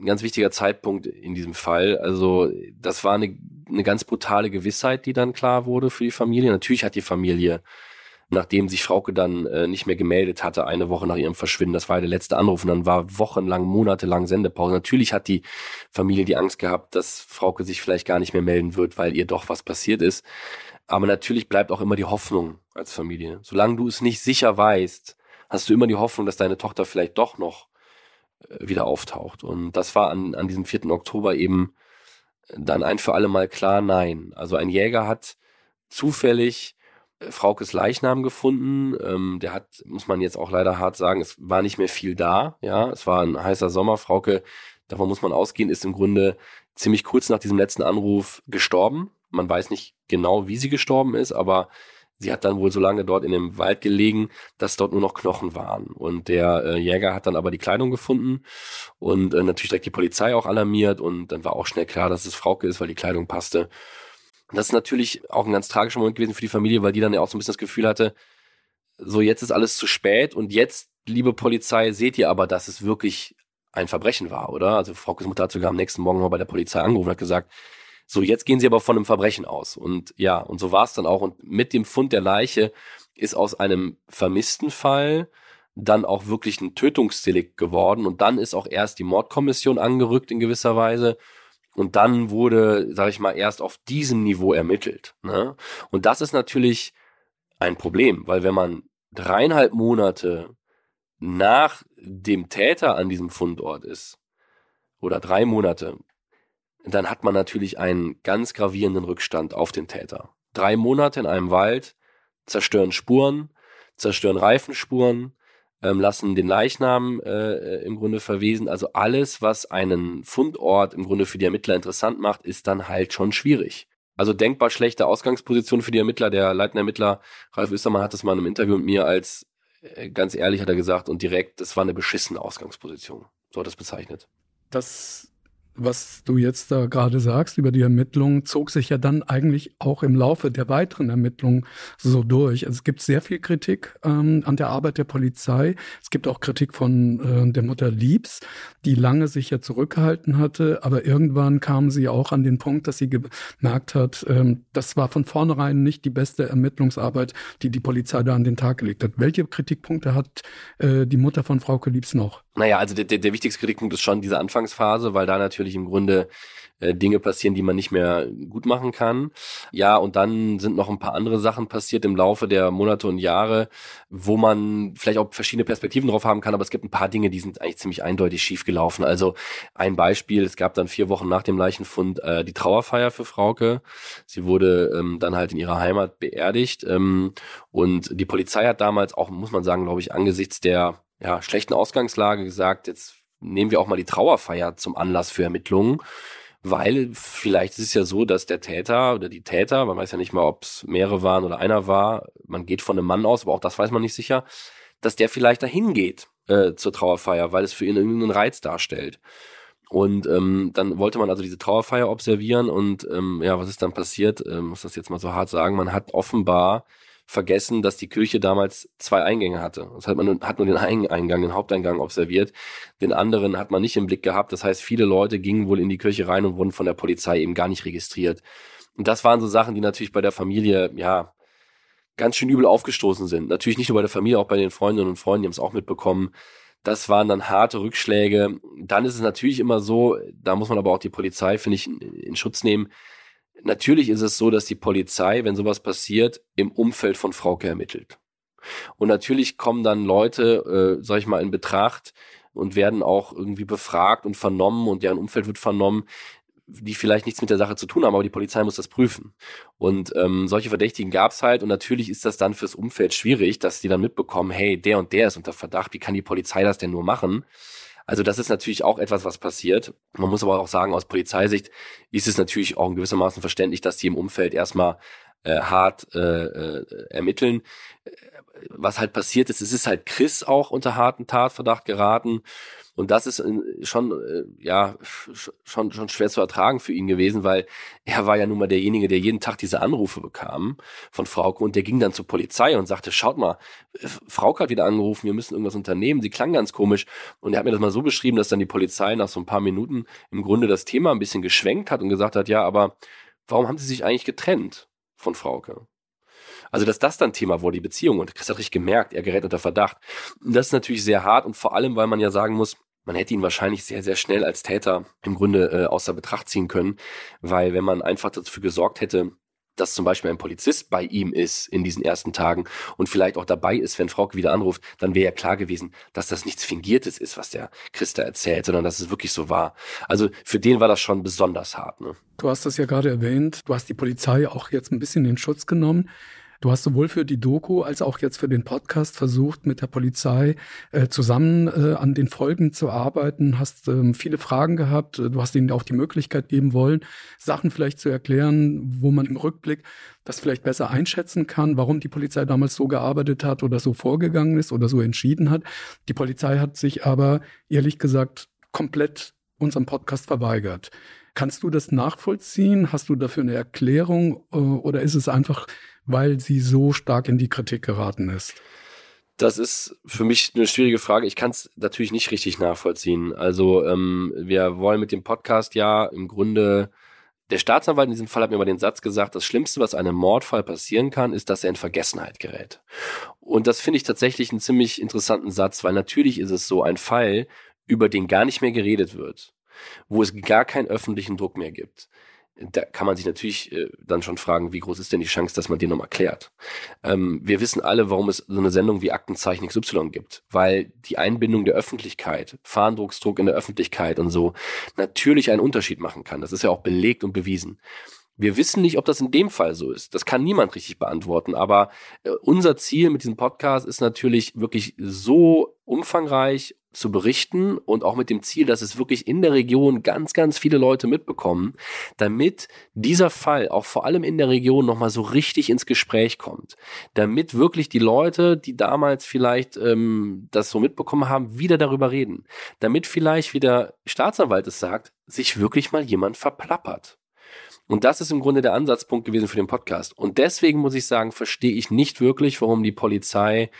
[SPEAKER 3] ein ganz wichtiger Zeitpunkt in diesem Fall. Also das war eine, eine ganz brutale Gewissheit, die dann klar wurde für die Familie. Natürlich hat die Familie nachdem sich Frauke dann äh, nicht mehr gemeldet hatte, eine Woche nach ihrem Verschwinden. Das war der letzte Anruf und dann war wochenlang, monatelang Sendepause. Natürlich hat die Familie die Angst gehabt, dass Frauke sich vielleicht gar nicht mehr melden wird, weil ihr doch was passiert ist. Aber natürlich bleibt auch immer die Hoffnung als Familie. Solange du es nicht sicher weißt, hast du immer die Hoffnung, dass deine Tochter vielleicht doch noch äh, wieder auftaucht. Und das war an, an diesem 4. Oktober eben dann ein für alle Mal klar, nein. Also ein Jäger hat zufällig Fraukes Leichnam gefunden. Ähm, der hat, muss man jetzt auch leider hart sagen, es war nicht mehr viel da. Ja, es war ein heißer Sommer. Frauke, davon muss man ausgehen, ist im Grunde ziemlich kurz nach diesem letzten Anruf gestorben. Man weiß nicht genau, wie sie gestorben ist, aber sie hat dann wohl so lange dort in dem Wald gelegen, dass dort nur noch Knochen waren. Und der äh, Jäger hat dann aber die Kleidung gefunden und äh, natürlich direkt die Polizei auch alarmiert und dann war auch schnell klar, dass es Frauke ist, weil die Kleidung passte. Das ist natürlich auch ein ganz tragischer Moment gewesen für die Familie, weil die dann ja auch so ein bisschen das Gefühl hatte, so jetzt ist alles zu spät und jetzt, liebe Polizei, seht ihr aber, dass es wirklich ein Verbrechen war, oder? Also Frau Mutter hat sogar am nächsten Morgen mal bei der Polizei angerufen und hat gesagt, so jetzt gehen sie aber von einem Verbrechen aus. Und ja, und so war es dann auch. Und mit dem Fund der Leiche ist aus einem vermissten Fall dann auch wirklich ein Tötungsdelikt geworden. Und dann ist auch erst die Mordkommission angerückt in gewisser Weise. Und dann wurde, sage ich mal, erst auf diesem Niveau ermittelt. Ne? Und das ist natürlich ein Problem, weil wenn man dreieinhalb Monate nach dem Täter an diesem Fundort ist, oder drei Monate, dann hat man natürlich einen ganz gravierenden Rückstand auf den Täter. Drei Monate in einem Wald zerstören Spuren, zerstören Reifenspuren, ähm, lassen den Leichnam äh, äh, im Grunde verwesen. Also alles, was einen Fundort im Grunde für die Ermittler interessant macht, ist dann halt schon schwierig. Also denkbar schlechte Ausgangsposition für die Ermittler. Der leitende Ermittler Ralf Östermann hat das mal in einem Interview mit mir als äh, ganz ehrlich hat er gesagt und direkt, das war eine beschissene Ausgangsposition. So hat er es bezeichnet.
[SPEAKER 1] Das was du jetzt da gerade sagst über die Ermittlungen, zog sich ja dann eigentlich auch im Laufe der weiteren Ermittlungen so durch. Also es gibt sehr viel Kritik ähm, an der Arbeit der Polizei. Es gibt auch Kritik von äh, der Mutter Liebs, die lange sich ja zurückgehalten hatte, aber irgendwann kam sie auch an den Punkt, dass sie gemerkt hat, ähm, das war von vornherein nicht die beste Ermittlungsarbeit, die die Polizei da an den Tag gelegt hat. Welche Kritikpunkte hat äh, die Mutter von Frauke Liebs noch?
[SPEAKER 3] Naja, also der, der, der wichtigste Kritikpunkt ist schon diese Anfangsphase, weil da natürlich im Grunde äh, Dinge passieren, die man nicht mehr gut machen kann. Ja, und dann sind noch ein paar andere Sachen passiert im Laufe der Monate und Jahre, wo man vielleicht auch verschiedene Perspektiven drauf haben kann, aber es gibt ein paar Dinge, die sind eigentlich ziemlich eindeutig schief gelaufen. Also ein Beispiel, es gab dann vier Wochen nach dem Leichenfund äh, die Trauerfeier für Frauke. Sie wurde ähm, dann halt in ihrer Heimat beerdigt ähm, und die Polizei hat damals auch, muss man sagen, glaube ich, angesichts der ja, schlechten Ausgangslage gesagt, jetzt nehmen wir auch mal die Trauerfeier zum Anlass für Ermittlungen, weil vielleicht ist es ja so, dass der Täter oder die Täter, man weiß ja nicht mal, ob es mehrere waren oder einer war, man geht von einem Mann aus, aber auch das weiß man nicht sicher, dass der vielleicht dahin geht äh, zur Trauerfeier, weil es für ihn irgendeinen Reiz darstellt. Und ähm, dann wollte man also diese Trauerfeier observieren und ähm, ja, was ist dann passiert? Ähm, muss das jetzt mal so hart sagen, man hat offenbar vergessen, dass die Kirche damals zwei Eingänge hatte. Das heißt, man hat nur den einen Eingang, den Haupteingang observiert. Den anderen hat man nicht im Blick gehabt. Das heißt, viele Leute gingen wohl in die Kirche rein und wurden von der Polizei eben gar nicht registriert. Und das waren so Sachen, die natürlich bei der Familie, ja, ganz schön übel aufgestoßen sind. Natürlich nicht nur bei der Familie, auch bei den Freundinnen und Freunden, die haben es auch mitbekommen. Das waren dann harte Rückschläge. Dann ist es natürlich immer so, da muss man aber auch die Polizei, finde ich, in Schutz nehmen Natürlich ist es so, dass die Polizei, wenn sowas passiert, im Umfeld von Frauke ermittelt. Und natürlich kommen dann Leute, äh, sag ich mal, in Betracht und werden auch irgendwie befragt und vernommen und deren Umfeld wird vernommen, die vielleicht nichts mit der Sache zu tun haben, aber die Polizei muss das prüfen. Und ähm, solche Verdächtigen gab es halt und natürlich ist das dann fürs Umfeld schwierig, dass die dann mitbekommen, hey, der und der ist unter Verdacht, wie kann die Polizei das denn nur machen? Also das ist natürlich auch etwas, was passiert. Man muss aber auch sagen, aus Polizeisicht ist es natürlich auch in gewissermaßen verständlich, dass die im Umfeld erstmal äh, hart äh, äh, ermitteln. Was halt passiert ist, es ist halt Chris auch unter harten Tatverdacht geraten. Und das ist äh, schon, äh, ja, schon, schon schwer zu ertragen für ihn gewesen, weil er war ja nun mal derjenige, der jeden Tag diese Anrufe bekam von Frauke und der ging dann zur Polizei und sagte, schaut mal, Frauke hat wieder angerufen, wir müssen irgendwas unternehmen. Sie klang ganz komisch. Und er hat mir das mal so beschrieben, dass dann die Polizei nach so ein paar Minuten im Grunde das Thema ein bisschen geschwenkt hat und gesagt hat, ja, aber warum haben sie sich eigentlich getrennt von Frauke? Also, dass das dann Thema wurde, die Beziehung. Und Chris hat richtig gemerkt, er gerät unter Verdacht. Und das ist natürlich sehr hart und vor allem, weil man ja sagen muss, man hätte ihn wahrscheinlich sehr, sehr schnell als Täter im Grunde äh, außer Betracht ziehen können, weil wenn man einfach dafür gesorgt hätte, dass zum Beispiel ein Polizist bei ihm ist in diesen ersten Tagen und vielleicht auch dabei ist, wenn Frauke wieder anruft, dann wäre ja klar gewesen, dass das nichts Fingiertes ist, was der Christa erzählt, sondern dass es wirklich so war. Also für den war das schon besonders hart. Ne?
[SPEAKER 1] Du hast das ja gerade erwähnt, du hast die Polizei auch jetzt ein bisschen in Schutz genommen. Du hast sowohl für die Doku als auch jetzt für den Podcast versucht, mit der Polizei äh, zusammen äh, an den Folgen zu arbeiten, hast ähm, viele Fragen gehabt. Du hast ihnen auch die Möglichkeit geben wollen, Sachen vielleicht zu erklären, wo man im Rückblick das vielleicht besser einschätzen kann, warum die Polizei damals so gearbeitet hat oder so vorgegangen ist oder so entschieden hat. Die Polizei hat sich aber ehrlich gesagt komplett unserem Podcast verweigert. Kannst du das nachvollziehen? Hast du dafür eine Erklärung äh, oder ist es einfach weil sie so stark in die Kritik geraten ist?
[SPEAKER 3] Das ist für mich eine schwierige Frage. Ich kann es natürlich nicht richtig nachvollziehen. Also ähm, wir wollen mit dem Podcast ja im Grunde der Staatsanwalt in diesem Fall hat mir mal den Satz gesagt, das Schlimmste, was einem Mordfall passieren kann, ist, dass er in Vergessenheit gerät. Und das finde ich tatsächlich einen ziemlich interessanten Satz, weil natürlich ist es so ein Fall, über den gar nicht mehr geredet wird, wo es gar keinen öffentlichen Druck mehr gibt da kann man sich natürlich äh, dann schon fragen, wie groß ist denn die Chance, dass man den nochmal klärt. Ähm, wir wissen alle, warum es so eine Sendung wie Aktenzeichen XY gibt, weil die Einbindung der Öffentlichkeit, Fahndrucksdruck in der Öffentlichkeit und so natürlich einen Unterschied machen kann. Das ist ja auch belegt und bewiesen. Wir wissen nicht, ob das in dem Fall so ist. Das kann niemand richtig beantworten. Aber äh, unser Ziel mit diesem Podcast ist natürlich wirklich so umfangreich zu berichten und auch mit dem Ziel, dass es wirklich in der Region ganz, ganz viele Leute mitbekommen, damit dieser Fall auch vor allem in der Region nochmal so richtig ins Gespräch kommt. Damit wirklich die Leute, die damals vielleicht ähm, das so mitbekommen haben, wieder darüber reden. Damit vielleicht, wie der Staatsanwalt es sagt, sich wirklich mal jemand verplappert. Und das ist im Grunde der Ansatzpunkt gewesen für den Podcast. Und deswegen muss ich sagen, verstehe ich nicht wirklich, warum die Polizei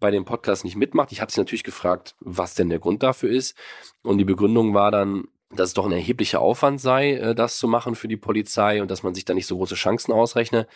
[SPEAKER 3] bei dem Podcast nicht mitmacht. Ich habe sie natürlich gefragt, was denn der Grund dafür ist. Und die Begründung war dann, dass es doch ein erheblicher Aufwand sei, äh, das zu machen für die Polizei und dass man sich da nicht so große Chancen ausrechne.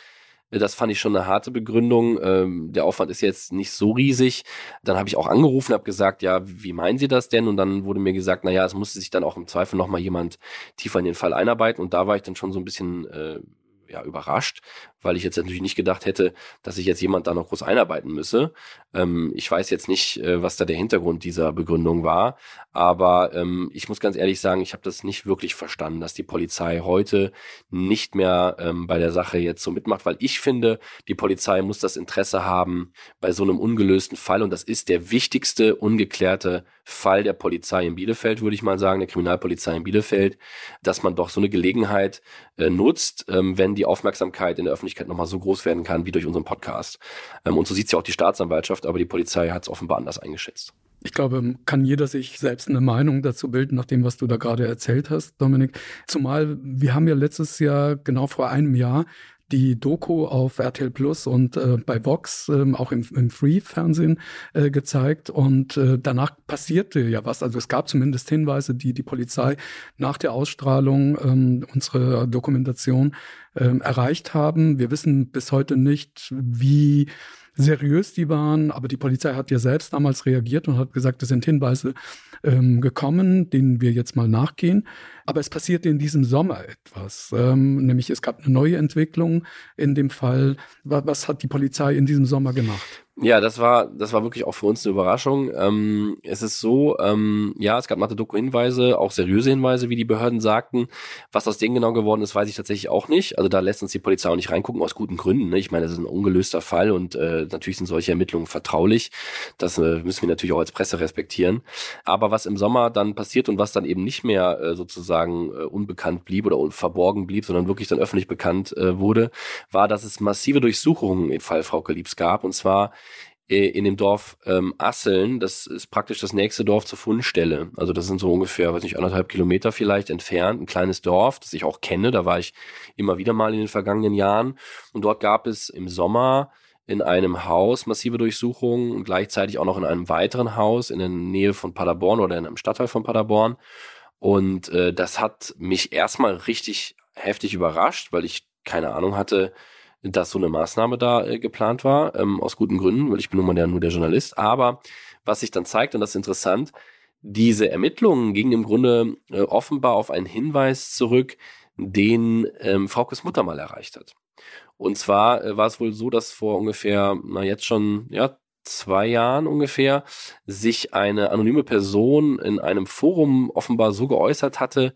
[SPEAKER 3] Das fand ich schon eine harte Begründung. Ähm, der Aufwand ist jetzt nicht so riesig. Dann habe ich auch angerufen, habe gesagt, ja, wie meinen Sie das denn? Und dann wurde mir gesagt, na ja, es musste sich dann auch im Zweifel nochmal jemand tiefer in den Fall einarbeiten. Und da war ich dann schon so ein bisschen äh, ja, überrascht, weil ich jetzt natürlich nicht gedacht hätte, dass sich jetzt jemand da noch groß einarbeiten müsse. Ähm, ich weiß jetzt nicht, äh, was da der Hintergrund dieser Begründung war, aber ähm, ich muss ganz ehrlich sagen, ich habe das nicht wirklich verstanden, dass die Polizei heute nicht mehr ähm, bei der Sache jetzt so mitmacht, weil ich finde, die Polizei muss das Interesse haben bei so einem ungelösten Fall und das ist der wichtigste ungeklärte Fall der Polizei in Bielefeld, würde ich mal sagen, der Kriminalpolizei in Bielefeld, dass man doch so eine Gelegenheit äh, nutzt, ähm, wenn die Aufmerksamkeit in der Öffentlichkeit nochmal so groß werden kann wie durch unseren Podcast. Ähm, und so sieht es ja auch die Staatsanwaltschaft, aber die Polizei hat es offenbar anders eingeschätzt.
[SPEAKER 1] Ich glaube, kann jeder sich selbst eine Meinung dazu bilden, nach dem, was du da gerade erzählt hast, Dominik. Zumal wir haben ja letztes Jahr, genau vor einem Jahr, die Doku auf RTL Plus und äh, bei Vox, äh, auch im, im Free-Fernsehen äh, gezeigt. Und äh, danach passierte ja was. Also es gab zumindest Hinweise, die die Polizei nach der Ausstrahlung ähm, unserer Dokumentation ähm, erreicht haben. Wir wissen bis heute nicht, wie seriös die waren, aber die Polizei hat ja selbst damals reagiert und hat gesagt, es sind Hinweise ähm, gekommen, denen wir jetzt mal nachgehen. Aber es passierte in diesem Sommer etwas, ähm, nämlich es gab eine neue Entwicklung in dem Fall. Was hat die Polizei in diesem Sommer gemacht?
[SPEAKER 3] Ja, das war, das war wirklich auch für uns eine Überraschung. Ähm, es ist so, ähm, ja, es gab nach der Doku Hinweise, auch seriöse Hinweise, wie die Behörden sagten. Was aus denen genau geworden ist, weiß ich tatsächlich auch nicht. Also da lässt uns die Polizei auch nicht reingucken, aus guten Gründen. Ne? Ich meine, das ist ein ungelöster Fall und äh, natürlich sind solche Ermittlungen vertraulich. Das äh, müssen wir natürlich auch als Presse respektieren. Aber was im Sommer dann passiert und was dann eben nicht mehr äh, sozusagen äh, unbekannt blieb oder verborgen blieb, sondern wirklich dann öffentlich bekannt äh, wurde, war, dass es massive Durchsuchungen im Fall Frau Geliebs gab. Und zwar in dem Dorf ähm, Asseln, das ist praktisch das nächste Dorf zur Fundstelle. Also das sind so ungefähr, weiß nicht, anderthalb Kilometer vielleicht entfernt, ein kleines Dorf, das ich auch kenne. Da war ich immer wieder mal in den vergangenen Jahren. Und dort gab es im Sommer in einem Haus massive Durchsuchungen und gleichzeitig auch noch in einem weiteren Haus in der Nähe von Paderborn oder in einem Stadtteil von Paderborn. Und äh, das hat mich erstmal richtig heftig überrascht, weil ich keine Ahnung hatte, dass so eine Maßnahme da äh, geplant war, ähm, aus guten Gründen, weil ich bin nun mal der, nur der Journalist. Aber was sich dann zeigt, und das ist interessant, diese Ermittlungen gingen im Grunde äh, offenbar auf einen Hinweis zurück, den ähm, Fraukes Mutter mal erreicht hat. Und zwar äh, war es wohl so, dass vor ungefähr, na jetzt schon, ja, zwei Jahren ungefähr, sich eine anonyme Person in einem Forum offenbar so geäußert hatte,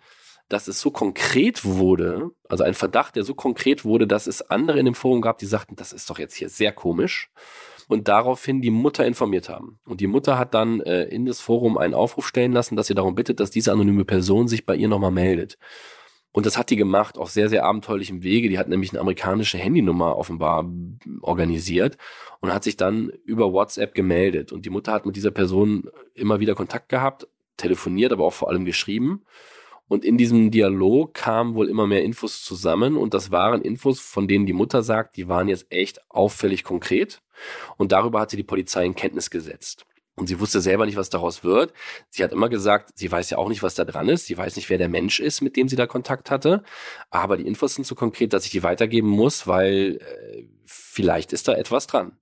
[SPEAKER 3] dass es so konkret wurde, also ein Verdacht, der so konkret wurde, dass es andere in dem Forum gab, die sagten, das ist doch jetzt hier sehr komisch und daraufhin die Mutter informiert haben. Und die Mutter hat dann äh, in das Forum einen Aufruf stellen lassen, dass sie darum bittet, dass diese anonyme Person sich bei ihr nochmal meldet. Und das hat die gemacht, auf sehr, sehr abenteuerlichem Wege. Die hat nämlich eine amerikanische Handynummer offenbar organisiert und hat sich dann über WhatsApp gemeldet. Und die Mutter hat mit dieser Person immer wieder Kontakt gehabt, telefoniert, aber auch vor allem geschrieben. Und in diesem Dialog kamen wohl immer mehr Infos zusammen und das waren Infos, von denen die Mutter sagt, die waren jetzt echt auffällig konkret. Und darüber hat sie die Polizei in Kenntnis gesetzt. Und sie wusste selber nicht, was daraus wird. Sie hat immer gesagt, sie weiß ja auch nicht, was da dran ist. Sie weiß nicht, wer der Mensch ist, mit dem sie da Kontakt hatte. Aber die Infos sind so konkret, dass ich die weitergeben muss, weil äh, vielleicht ist da etwas dran.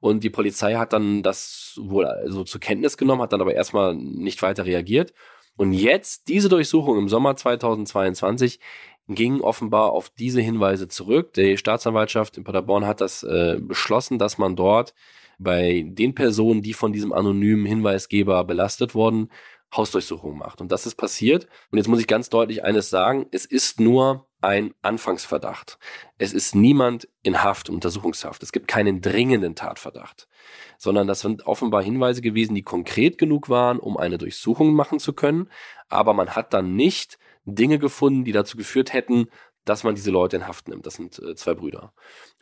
[SPEAKER 3] Und die Polizei hat dann das wohl so also zur Kenntnis genommen, hat dann aber erstmal nicht weiter reagiert und jetzt, diese Durchsuchung im Sommer 2022 ging offenbar auf diese Hinweise zurück. Die Staatsanwaltschaft in Paderborn hat das äh, beschlossen, dass man dort bei den Personen, die von diesem anonymen Hinweisgeber belastet wurden, Hausdurchsuchungen macht. Und das ist passiert. Und jetzt muss ich ganz deutlich eines sagen. Es ist nur ein Anfangsverdacht. Es ist niemand in Haft, Untersuchungshaft. Es gibt keinen dringenden Tatverdacht, sondern das sind offenbar Hinweise gewesen, die konkret genug waren, um eine Durchsuchung machen zu können. Aber man hat dann nicht Dinge gefunden, die dazu geführt hätten, dass man diese Leute in Haft nimmt. Das sind äh, zwei Brüder.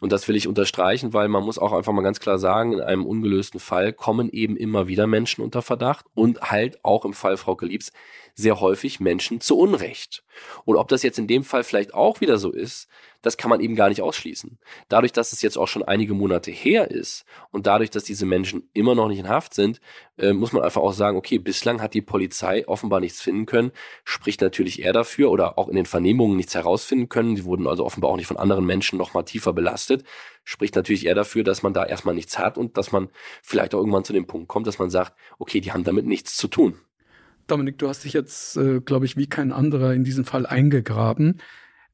[SPEAKER 3] Und das will ich unterstreichen, weil man muss auch einfach mal ganz klar sagen, in einem ungelösten Fall kommen eben immer wieder Menschen unter Verdacht und halt auch im Fall Frau Liebs sehr häufig Menschen zu Unrecht. Und ob das jetzt in dem Fall vielleicht auch wieder so ist, das kann man eben gar nicht ausschließen. Dadurch, dass es jetzt auch schon einige Monate her ist und dadurch, dass diese Menschen immer noch nicht in Haft sind, äh, muss man einfach auch sagen, okay, bislang hat die Polizei offenbar nichts finden können, spricht natürlich eher dafür oder auch in den Vernehmungen nichts herausfinden können. Die wurden also offenbar auch nicht von anderen Menschen noch mal tiefer belastet, spricht natürlich eher dafür, dass man da erstmal nichts hat und dass man vielleicht auch irgendwann zu dem Punkt kommt, dass man sagt, okay, die haben damit nichts zu tun.
[SPEAKER 1] Dominik, du hast dich jetzt, äh, glaube ich, wie kein anderer in diesen Fall eingegraben.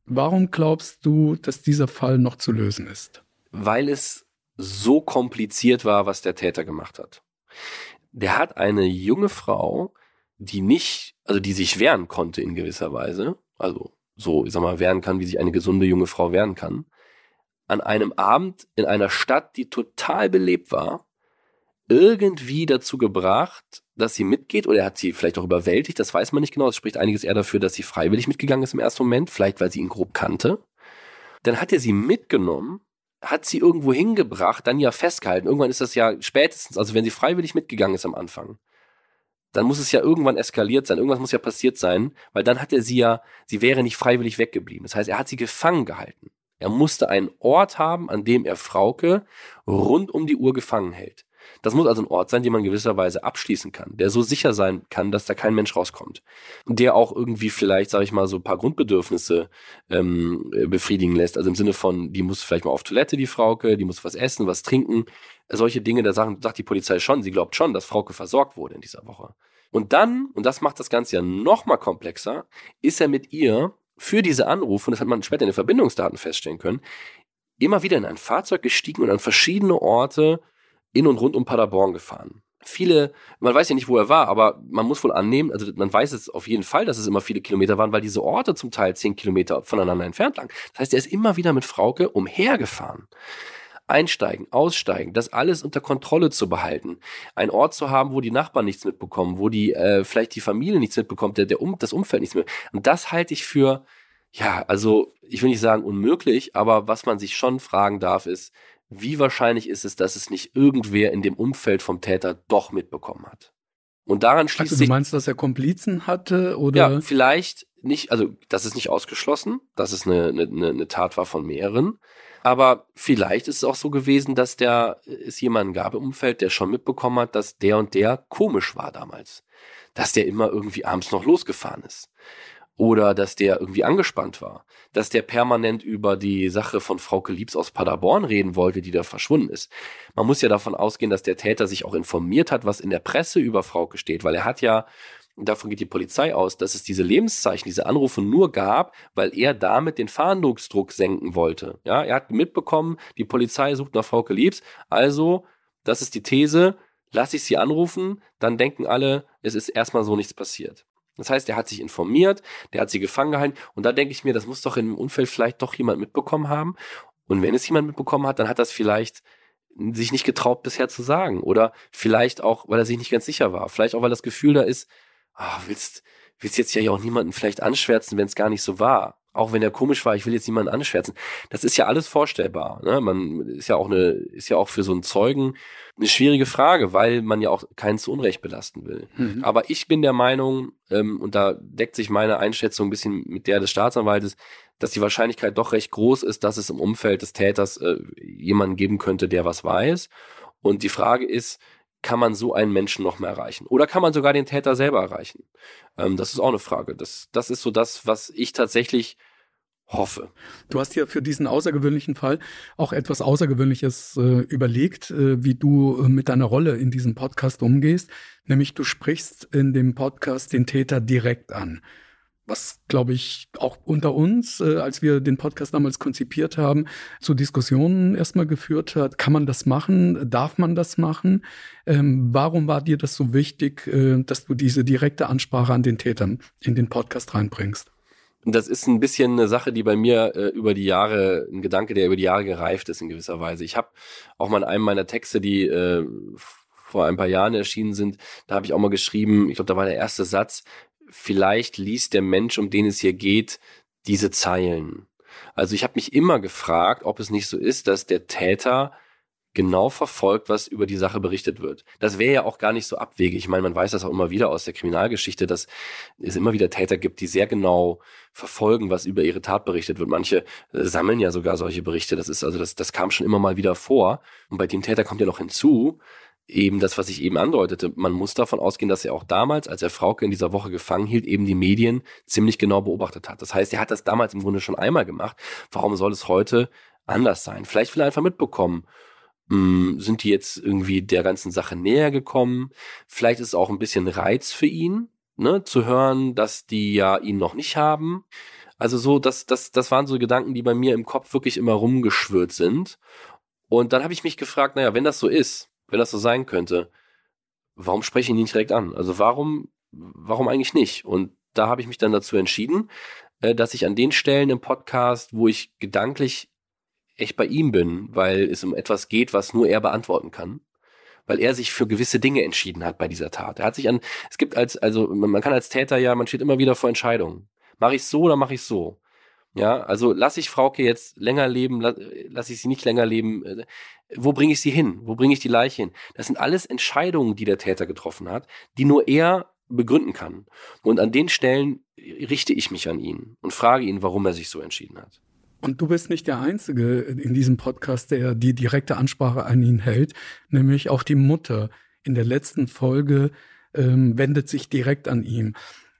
[SPEAKER 1] Warum glaubst du, dass dieser Fall noch zu lösen ist?
[SPEAKER 3] Weil es so kompliziert war, was der Täter gemacht hat. Der hat eine junge Frau, die nicht, also die sich wehren konnte in gewisser Weise, also so, ich sag mal, wehren kann, wie sich eine gesunde junge Frau wehren kann, an einem Abend in einer Stadt, die total belebt war, irgendwie dazu gebracht, dass sie mitgeht oder er hat sie vielleicht auch überwältigt, das weiß man nicht genau. Es spricht einiges eher dafür, dass sie freiwillig mitgegangen ist im ersten Moment, vielleicht weil sie ihn grob kannte. Dann hat er sie mitgenommen, hat sie irgendwo hingebracht, dann ja festgehalten. Irgendwann ist das ja spätestens, also wenn sie freiwillig mitgegangen ist am Anfang, dann muss es ja irgendwann eskaliert sein, irgendwas muss ja passiert sein, weil dann hat er sie ja, sie wäre nicht freiwillig weggeblieben. Das heißt, er hat sie gefangen gehalten. Er musste einen Ort haben, an dem er Frauke rund um die Uhr gefangen hält. Das muss also ein Ort sein, den man gewisserweise abschließen kann, der so sicher sein kann, dass da kein Mensch rauskommt. Der auch irgendwie vielleicht, sage ich mal, so ein paar Grundbedürfnisse ähm, befriedigen lässt. Also im Sinne von, die muss vielleicht mal auf Toilette, die Frauke, die muss was essen, was trinken. Solche Dinge, da sagen, sagt die Polizei schon, sie glaubt schon, dass Frauke versorgt wurde in dieser Woche. Und dann, und das macht das Ganze ja noch mal komplexer, ist er mit ihr für diese Anrufe, und das hat man später in den Verbindungsdaten feststellen können, immer wieder in ein Fahrzeug gestiegen und an verschiedene Orte in und rund um Paderborn gefahren. Viele, man weiß ja nicht, wo er war, aber man muss wohl annehmen, also man weiß es auf jeden Fall, dass es immer viele Kilometer waren, weil diese Orte zum Teil zehn Kilometer voneinander entfernt lagen. Das heißt, er ist immer wieder mit Frauke umhergefahren. Einsteigen, aussteigen, das alles unter Kontrolle zu behalten. Ein Ort zu haben, wo die Nachbarn nichts mitbekommen, wo die äh, vielleicht die Familie nichts mitbekommt, der, der um, das Umfeld nichts mehr. Und das halte ich für, ja, also ich will nicht sagen unmöglich, aber was man sich schon fragen darf, ist, wie wahrscheinlich ist es, dass es nicht irgendwer in dem Umfeld vom Täter doch mitbekommen hat? Und daran schließt
[SPEAKER 1] also,
[SPEAKER 3] sich.
[SPEAKER 1] Du meinst, dass er Komplizen hatte oder?
[SPEAKER 3] Ja, vielleicht nicht, also das ist nicht ausgeschlossen, dass es eine, eine, eine Tat war von mehreren. Aber vielleicht ist es auch so gewesen, dass der es jemanden gab im Umfeld, der schon mitbekommen hat, dass der und der komisch war damals. Dass der immer irgendwie abends noch losgefahren ist oder dass der irgendwie angespannt war, dass der permanent über die Sache von Frau Liebs aus Paderborn reden wollte, die da verschwunden ist. Man muss ja davon ausgehen, dass der Täter sich auch informiert hat, was in der Presse über Frauke steht, weil er hat ja, davon geht die Polizei aus, dass es diese Lebenszeichen, diese Anrufe nur gab, weil er damit den Fahndungsdruck senken wollte. Ja, er hat mitbekommen, die Polizei sucht nach Frauke Liebs, also, das ist die These, lass ich sie anrufen, dann denken alle, es ist erstmal so nichts passiert. Das heißt, er hat sich informiert, der hat sie gefangen gehalten. Und da denke ich mir, das muss doch im Umfeld vielleicht doch jemand mitbekommen haben. Und wenn es jemand mitbekommen hat, dann hat das vielleicht sich nicht getraut bisher zu sagen. Oder vielleicht auch, weil er sich nicht ganz sicher war, vielleicht auch, weil das Gefühl da ist, ah, willst, willst jetzt ja auch niemanden vielleicht anschwärzen, wenn es gar nicht so war auch wenn er komisch war, ich will jetzt niemanden anschwärzen. Das ist ja alles vorstellbar. Ne? Man ist ja auch eine, ist ja auch für so einen Zeugen eine schwierige Frage, weil man ja auch keinen zu Unrecht belasten will. Mhm. Aber ich bin der Meinung, ähm, und da deckt sich meine Einschätzung ein bisschen mit der des Staatsanwaltes, dass die Wahrscheinlichkeit doch recht groß ist, dass es im Umfeld des Täters äh, jemanden geben könnte, der was weiß. Und die Frage ist, kann man so einen Menschen noch mehr erreichen? Oder kann man sogar den Täter selber erreichen? Ähm, das ist auch eine Frage. Das, das ist so das, was ich tatsächlich hoffe.
[SPEAKER 1] Du hast ja für diesen außergewöhnlichen Fall auch etwas Außergewöhnliches äh, überlegt, äh, wie du äh, mit deiner Rolle in diesem Podcast umgehst. Nämlich du sprichst in dem Podcast den Täter direkt an was, glaube ich, auch unter uns, äh, als wir den Podcast damals konzipiert haben, zu Diskussionen erstmal geführt hat. Kann man das machen? Darf man das machen? Ähm, warum war dir das so wichtig, äh, dass du diese direkte Ansprache an den Tätern in den Podcast reinbringst?
[SPEAKER 3] das ist ein bisschen eine Sache, die bei mir äh, über die Jahre, ein Gedanke, der über die Jahre gereift ist in gewisser Weise. Ich habe auch mal in einem meiner Texte, die äh, vor ein paar Jahren erschienen sind, da habe ich auch mal geschrieben, ich glaube, da war der erste Satz, vielleicht liest der Mensch, um den es hier geht, diese Zeilen. Also ich habe mich immer gefragt, ob es nicht so ist, dass der Täter genau verfolgt, was über die Sache berichtet wird. Das wäre ja auch gar nicht so abwegig. Ich meine, man weiß das auch immer wieder aus der Kriminalgeschichte, dass es immer wieder Täter gibt, die sehr genau verfolgen, was über ihre Tat berichtet wird. Manche äh, sammeln ja sogar solche Berichte. Das ist also, das, das kam schon immer mal wieder vor. Und bei dem Täter kommt ja noch hinzu, eben das, was ich eben andeutete. Man muss davon ausgehen, dass er auch damals, als er Frauke in dieser Woche gefangen hielt, eben die Medien ziemlich genau beobachtet hat. Das heißt, er hat das damals im Grunde schon einmal gemacht. Warum soll es heute anders sein? Vielleicht will er einfach mitbekommen, hm, sind die jetzt irgendwie der ganzen Sache näher gekommen? Vielleicht ist es auch ein bisschen Reiz für ihn, ne, zu hören, dass die ja ihn noch nicht haben. Also so, das, das, das waren so Gedanken, die bei mir im Kopf wirklich immer rumgeschwört sind. Und dann habe ich mich gefragt, naja, wenn das so ist, wenn das so sein könnte, warum spreche ich ihn nicht direkt an? Also warum, warum eigentlich nicht? Und da habe ich mich dann dazu entschieden, äh, dass ich an den Stellen im Podcast, wo ich gedanklich echt bei ihm bin, weil es um etwas geht, was nur er beantworten kann. Weil er sich für gewisse Dinge entschieden hat bei dieser Tat. Er hat sich an, es gibt als, also man kann als Täter ja, man steht immer wieder vor Entscheidungen. Mache ich so oder mache ich so? Ja, also lasse ich Frauke jetzt länger leben, lasse ich sie nicht länger leben. Äh, wo bringe ich sie hin? Wo bringe ich die Leiche hin? Das sind alles Entscheidungen, die der Täter getroffen hat, die nur er begründen kann. Und an den Stellen richte ich mich an ihn und frage ihn, warum er sich so entschieden hat.
[SPEAKER 1] Und du bist nicht der Einzige in diesem Podcast, der die direkte Ansprache an ihn hält, nämlich auch die Mutter in der letzten Folge ähm, wendet sich direkt an ihn.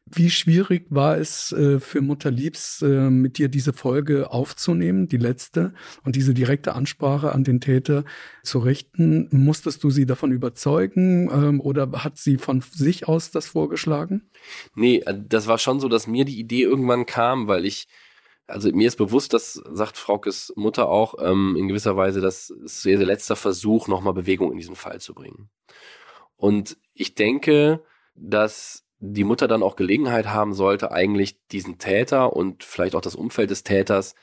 [SPEAKER 1] Wie schwierig war es äh, für Mutter Liebs, äh, mit dir diese Folge aufzunehmen, die letzte, und diese direkte Ansprache an den Täter zu richten? Musstest du sie davon überzeugen ähm, oder hat sie von sich aus das vorgeschlagen?
[SPEAKER 3] Nee, äh, das war schon so, dass mir die Idee irgendwann kam, weil ich also mir ist bewusst, das sagt Fraukes Mutter auch ähm, in gewisser Weise, dass es ihr letzter Versuch, nochmal Bewegung in diesen Fall zu bringen. Und ich denke, dass die Mutter dann auch Gelegenheit haben sollte, eigentlich diesen Täter und vielleicht auch das Umfeld des Täters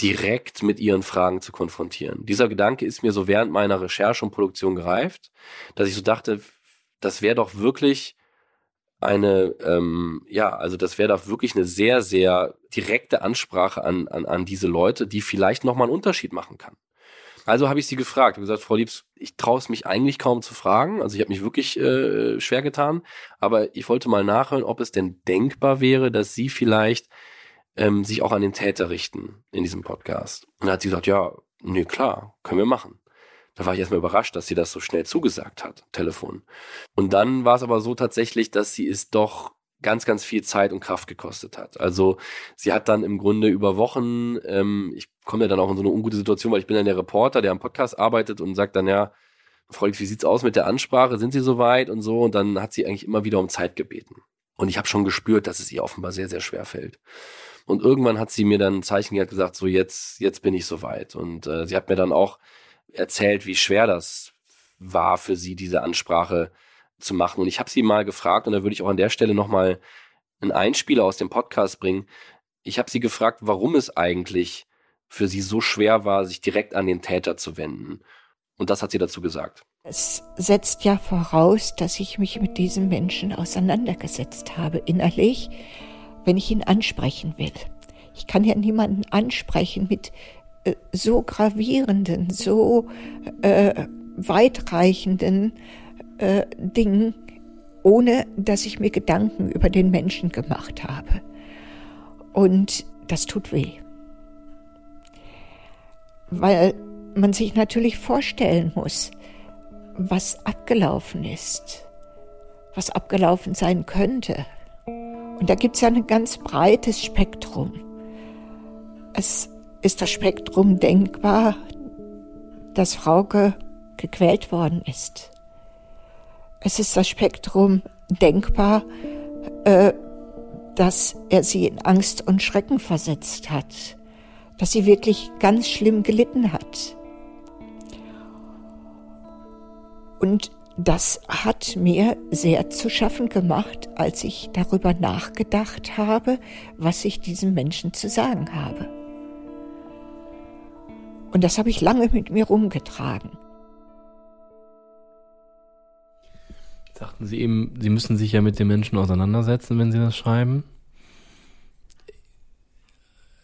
[SPEAKER 3] direkt mit ihren Fragen zu konfrontieren. Dieser Gedanke ist mir so während meiner Recherche und Produktion gereift, dass ich so dachte, das wäre doch wirklich eine, ähm, ja, also das wäre da wirklich eine sehr, sehr direkte Ansprache an, an, an diese Leute, die vielleicht nochmal einen Unterschied machen kann. Also habe ich sie gefragt und gesagt, Frau Liebs, ich traue es mich eigentlich kaum zu fragen. Also ich habe mich wirklich äh, schwer getan, aber ich wollte mal nachhören, ob es denn denkbar wäre, dass Sie vielleicht ähm, sich auch an den Täter richten in diesem Podcast. Und da hat sie gesagt, ja, nee, klar, können wir machen. Da war ich erstmal überrascht, dass sie das so schnell zugesagt hat, Telefon. Und dann war es aber so tatsächlich, dass sie es doch ganz, ganz viel Zeit und Kraft gekostet hat. Also sie hat dann im Grunde über Wochen, ähm, ich komme ja dann auch in so eine ungute Situation, weil ich bin dann der Reporter, der am Podcast arbeitet und sagt dann, ja, Frau wie sieht's aus mit der Ansprache? Sind Sie soweit und so? Und dann hat sie eigentlich immer wieder um Zeit gebeten. Und ich habe schon gespürt, dass es ihr offenbar sehr, sehr schwer fällt. Und irgendwann hat sie mir dann ein Zeichen gesagt, so jetzt, jetzt bin ich soweit. Und äh, sie hat mir dann auch erzählt, wie schwer das war für sie, diese Ansprache zu machen. Und ich habe sie mal gefragt, und da würde ich auch an der Stelle nochmal einen Einspieler aus dem Podcast bringen. Ich habe sie gefragt, warum es eigentlich für sie so schwer war, sich direkt an den Täter zu wenden. Und das hat sie dazu gesagt.
[SPEAKER 9] Es setzt ja voraus, dass ich mich mit diesem Menschen auseinandergesetzt habe, innerlich, wenn ich ihn ansprechen will. Ich kann ja niemanden ansprechen mit äh, so gravierenden, so äh, weitreichenden äh, Dingen, ohne dass ich mir Gedanken über den Menschen gemacht habe. Und das tut weh. Weil man sich natürlich vorstellen muss, was abgelaufen ist, was abgelaufen sein könnte. Und da gibt es ja ein ganz breites Spektrum. Es ist das Spektrum denkbar, dass Frauke gequält worden ist. Es ist das Spektrum denkbar, äh, dass er sie in Angst und Schrecken versetzt hat, dass sie wirklich ganz schlimm gelitten hat. Und das hat mir sehr zu schaffen gemacht, als ich darüber nachgedacht habe, was ich diesem Menschen zu sagen habe. Und das habe ich lange mit mir rumgetragen.
[SPEAKER 6] Sagten Sie eben, Sie müssen sich ja mit den Menschen auseinandersetzen, wenn Sie das schreiben.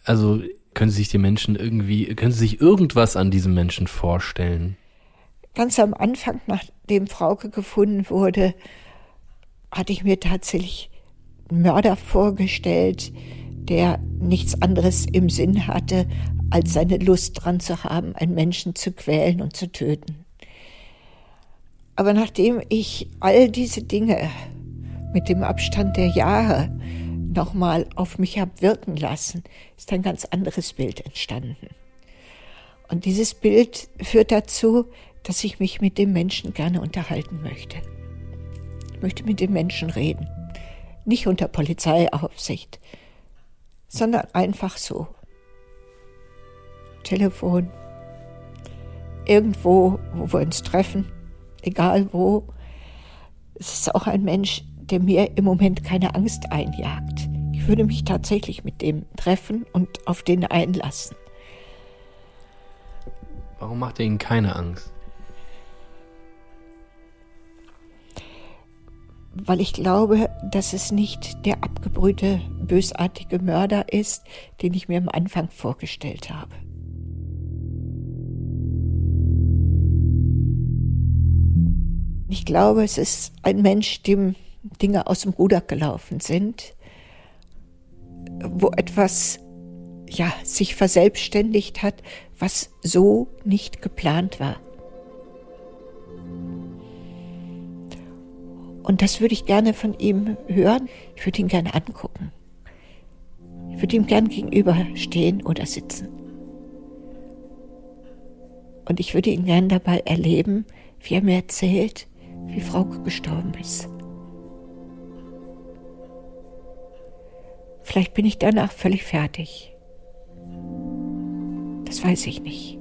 [SPEAKER 6] Also können Sie sich den Menschen irgendwie, können Sie sich irgendwas an diesem Menschen vorstellen?
[SPEAKER 9] Ganz am Anfang, nachdem Frauke gefunden wurde, hatte ich mir tatsächlich einen Mörder vorgestellt, der nichts anderes im Sinn hatte, als seine Lust dran zu haben, einen Menschen zu quälen und zu töten. Aber nachdem ich all diese Dinge mit dem Abstand der Jahre nochmal auf mich habe wirken lassen, ist ein ganz anderes Bild entstanden. Und dieses Bild führt dazu, dass ich mich mit dem Menschen gerne unterhalten möchte. Ich möchte mit dem Menschen reden. Nicht unter Polizeiaufsicht, sondern einfach so. Telefon, irgendwo, wo wir uns treffen, egal wo. Es ist auch ein Mensch, der mir im Moment keine Angst einjagt. Ich würde mich tatsächlich mit dem treffen und auf den einlassen.
[SPEAKER 6] Warum macht er Ihnen keine Angst?
[SPEAKER 9] Weil ich glaube, dass es nicht der abgebrühte, bösartige Mörder ist, den ich mir am Anfang vorgestellt habe. Ich glaube, es ist ein Mensch, dem Dinge aus dem Ruder gelaufen sind, wo etwas ja, sich verselbstständigt hat, was so nicht geplant war. Und das würde ich gerne von ihm hören. Ich würde ihn gerne angucken. Ich würde ihm gern gegenüberstehen oder sitzen. Und ich würde ihn gern dabei erleben, wie er mir erzählt, wie Frauke gestorben ist. Vielleicht bin ich danach völlig fertig. Das weiß ich nicht.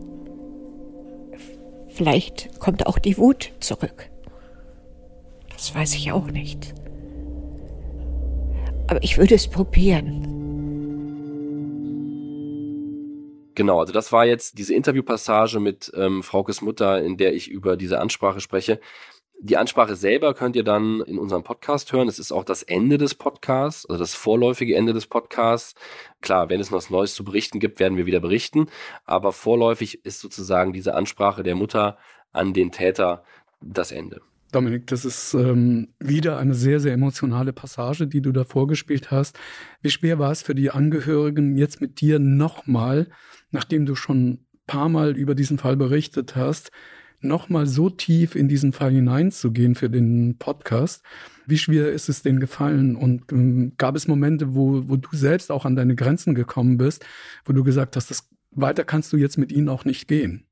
[SPEAKER 9] Vielleicht kommt auch die Wut zurück. Das weiß ich auch nicht. Aber ich würde es probieren.
[SPEAKER 3] Genau, also das war jetzt diese Interviewpassage mit ähm, Fraukes Mutter, in der ich über diese Ansprache spreche. Die Ansprache selber könnt ihr dann in unserem Podcast hören. Es ist auch das Ende des Podcasts, also das vorläufige Ende des Podcasts. Klar, wenn es noch was Neues zu berichten gibt, werden wir wieder berichten. Aber vorläufig ist sozusagen diese Ansprache der Mutter an den Täter das Ende.
[SPEAKER 1] Dominik, das ist ähm, wieder eine sehr, sehr emotionale Passage, die du da vorgespielt hast. Wie schwer war es für die Angehörigen, jetzt mit dir nochmal, nachdem du schon ein paar Mal über diesen Fall berichtet hast, nochmal so tief in diesen Fall hineinzugehen für den Podcast. Wie schwer ist es denen gefallen? Und ähm, gab es Momente, wo, wo du selbst auch an deine Grenzen gekommen bist, wo du gesagt hast, das, weiter kannst du jetzt mit ihnen auch nicht gehen?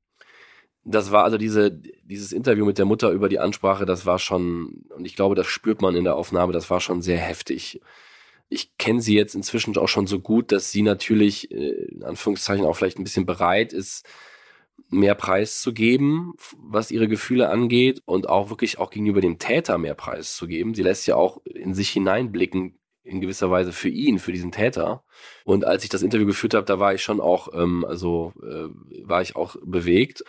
[SPEAKER 3] Das war also diese, dieses Interview mit der Mutter über die Ansprache, das war schon, und ich glaube, das spürt man in der Aufnahme, das war schon sehr heftig. Ich kenne sie jetzt inzwischen auch schon so gut, dass sie natürlich, äh, in Anführungszeichen, auch vielleicht ein bisschen bereit ist, mehr Preis zu geben, was ihre Gefühle angeht und auch wirklich auch gegenüber dem Täter mehr Preis zu geben. Sie lässt ja auch in sich hineinblicken, in gewisser Weise für ihn, für diesen Täter. Und als ich das Interview geführt habe, da war ich schon auch, ähm, also äh, war ich auch bewegt.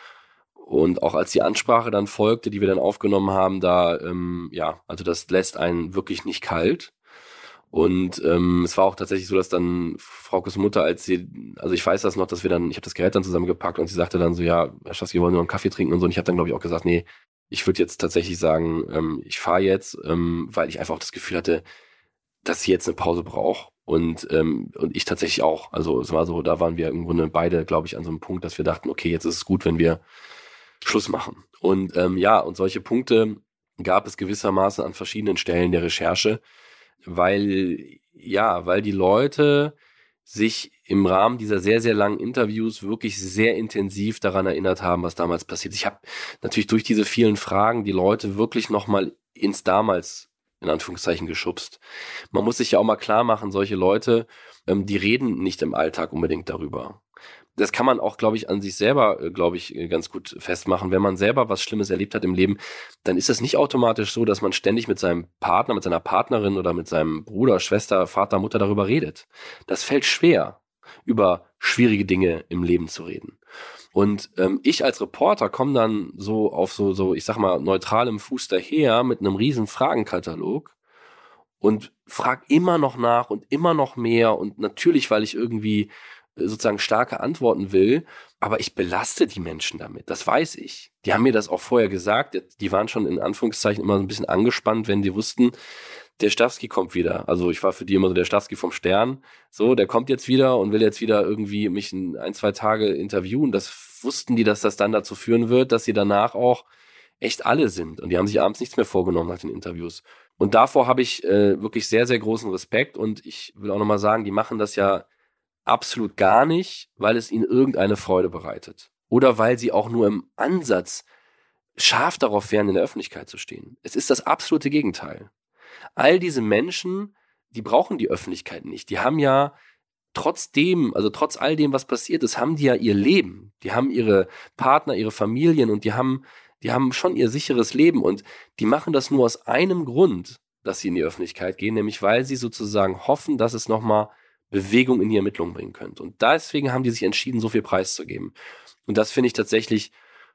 [SPEAKER 3] Und auch als die Ansprache dann folgte, die wir dann aufgenommen haben, da, ähm, ja, also das lässt einen wirklich nicht kalt. Und ähm, es war auch tatsächlich so, dass dann Fraukes Mutter, als sie, also ich weiß das noch, dass wir dann, ich habe das Gerät dann zusammengepackt und sie sagte dann so, ja, Herr Schatz, wir wollen nur einen Kaffee trinken und so. Und ich habe dann, glaube ich, auch gesagt, nee, ich würde jetzt tatsächlich sagen, ähm, ich fahre jetzt, ähm, weil ich einfach auch das Gefühl hatte, dass sie jetzt eine Pause braucht. Und, ähm, und ich tatsächlich auch. Also es war so, da waren wir im Grunde beide, glaube ich, an so einem Punkt, dass wir dachten, okay, jetzt ist es gut, wenn wir Schluss machen. Und ähm, ja, und solche Punkte gab es gewissermaßen an verschiedenen Stellen der Recherche weil, ja, weil die Leute sich im Rahmen dieser sehr, sehr langen Interviews wirklich sehr intensiv daran erinnert haben, was damals passiert. Ich habe natürlich durch diese vielen Fragen die Leute wirklich nochmal ins damals in Anführungszeichen geschubst. Man muss sich ja auch mal klar machen, solche Leute, ähm, die reden nicht im Alltag unbedingt darüber. Das kann man auch, glaube ich, an sich selber, äh, glaube ich, äh, ganz gut festmachen. Wenn man selber was Schlimmes erlebt hat im Leben, dann ist es nicht automatisch so, dass man ständig mit seinem Partner, mit seiner Partnerin oder mit seinem Bruder, Schwester, Vater, Mutter darüber redet. Das fällt schwer, über schwierige Dinge im Leben zu reden. Und ähm, ich als Reporter komme dann so auf so, so, ich sag mal, neutralem Fuß daher mit einem riesen Fragenkatalog und frag immer noch nach und immer noch mehr und natürlich, weil ich irgendwie sozusagen starke Antworten will, aber ich belaste die Menschen damit. Das weiß ich. Die haben mir das auch vorher gesagt. Die waren schon in Anführungszeichen immer so ein bisschen angespannt, wenn die wussten, der Stawski kommt wieder. Also ich war für die immer so der Stawski vom Stern. So, der kommt jetzt wieder und will jetzt wieder irgendwie mich in ein, zwei Tage interviewen. Das wussten die, dass das dann dazu führen wird, dass sie danach auch echt alle sind. Und die haben sich abends nichts mehr vorgenommen nach den Interviews. Und davor habe ich äh, wirklich sehr, sehr großen Respekt. Und ich will auch nochmal sagen, die machen das ja absolut gar nicht, weil es ihnen irgendeine Freude bereitet. Oder weil sie auch nur im Ansatz scharf darauf wären, in der Öffentlichkeit zu stehen. Es ist das absolute Gegenteil. All diese Menschen, die brauchen die Öffentlichkeit nicht. Die haben ja trotzdem, also trotz all dem, was passiert ist, haben die ja ihr Leben. Die haben ihre Partner, ihre Familien und die haben, die haben schon ihr sicheres Leben und die machen das nur aus einem Grund, dass sie in die Öffentlichkeit gehen, nämlich weil sie sozusagen hoffen, dass es nochmal Bewegung in die Ermittlungen bringen könnt. Und deswegen haben die sich entschieden, so viel Preis zu geben. Und das finde ich tatsächlich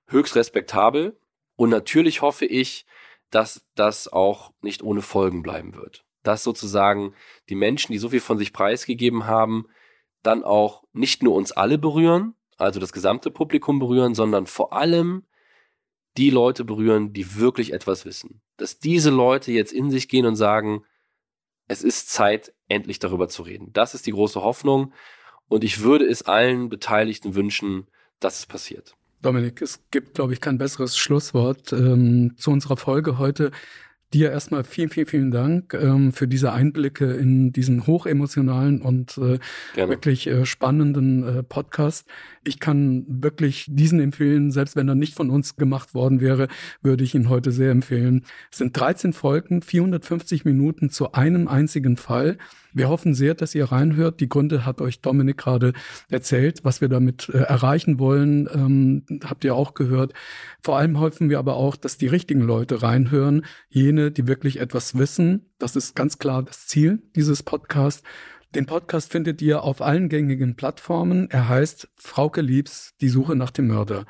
[SPEAKER 3] höchst respektabel. Und natürlich hoffe ich, dass das auch nicht ohne Folgen bleiben wird. Dass sozusagen die Menschen, die so viel von sich preisgegeben haben, dann auch nicht nur uns alle berühren, also das gesamte Publikum berühren, sondern vor allem die Leute berühren, die wirklich etwas wissen. Dass diese Leute jetzt in sich gehen und sagen, es ist Zeit, endlich darüber zu reden. Das ist die große Hoffnung und ich würde es allen Beteiligten wünschen, dass es passiert.
[SPEAKER 1] Dominik, es gibt, glaube ich, kein besseres Schlusswort ähm, zu unserer Folge heute. Dir erstmal vielen, vielen, vielen Dank ähm, für diese Einblicke in diesen hochemotionalen und äh, wirklich äh, spannenden äh, Podcast. Ich kann wirklich diesen empfehlen, selbst wenn er nicht von uns gemacht worden wäre, würde ich ihn heute sehr empfehlen. Es sind 13 Folgen, 450 Minuten zu einem einzigen Fall. Wir hoffen sehr, dass ihr reinhört. Die Gründe hat euch Dominik gerade erzählt, was wir damit äh, erreichen wollen. Ähm, habt ihr auch gehört. Vor allem hoffen wir aber auch, dass die richtigen Leute reinhören. Jene, die wirklich etwas wissen. Das ist ganz klar das Ziel dieses Podcasts. Den Podcast findet ihr auf allen gängigen Plattformen. Er heißt Frauke Liebs, die Suche nach dem Mörder.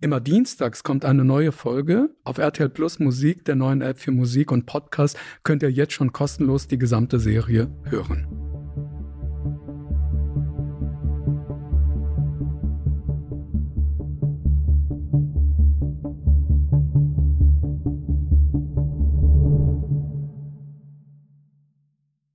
[SPEAKER 1] Immer dienstags kommt eine neue Folge. Auf RTL Plus Musik, der neuen App für Musik und Podcast, könnt ihr jetzt schon kostenlos die gesamte Serie hören.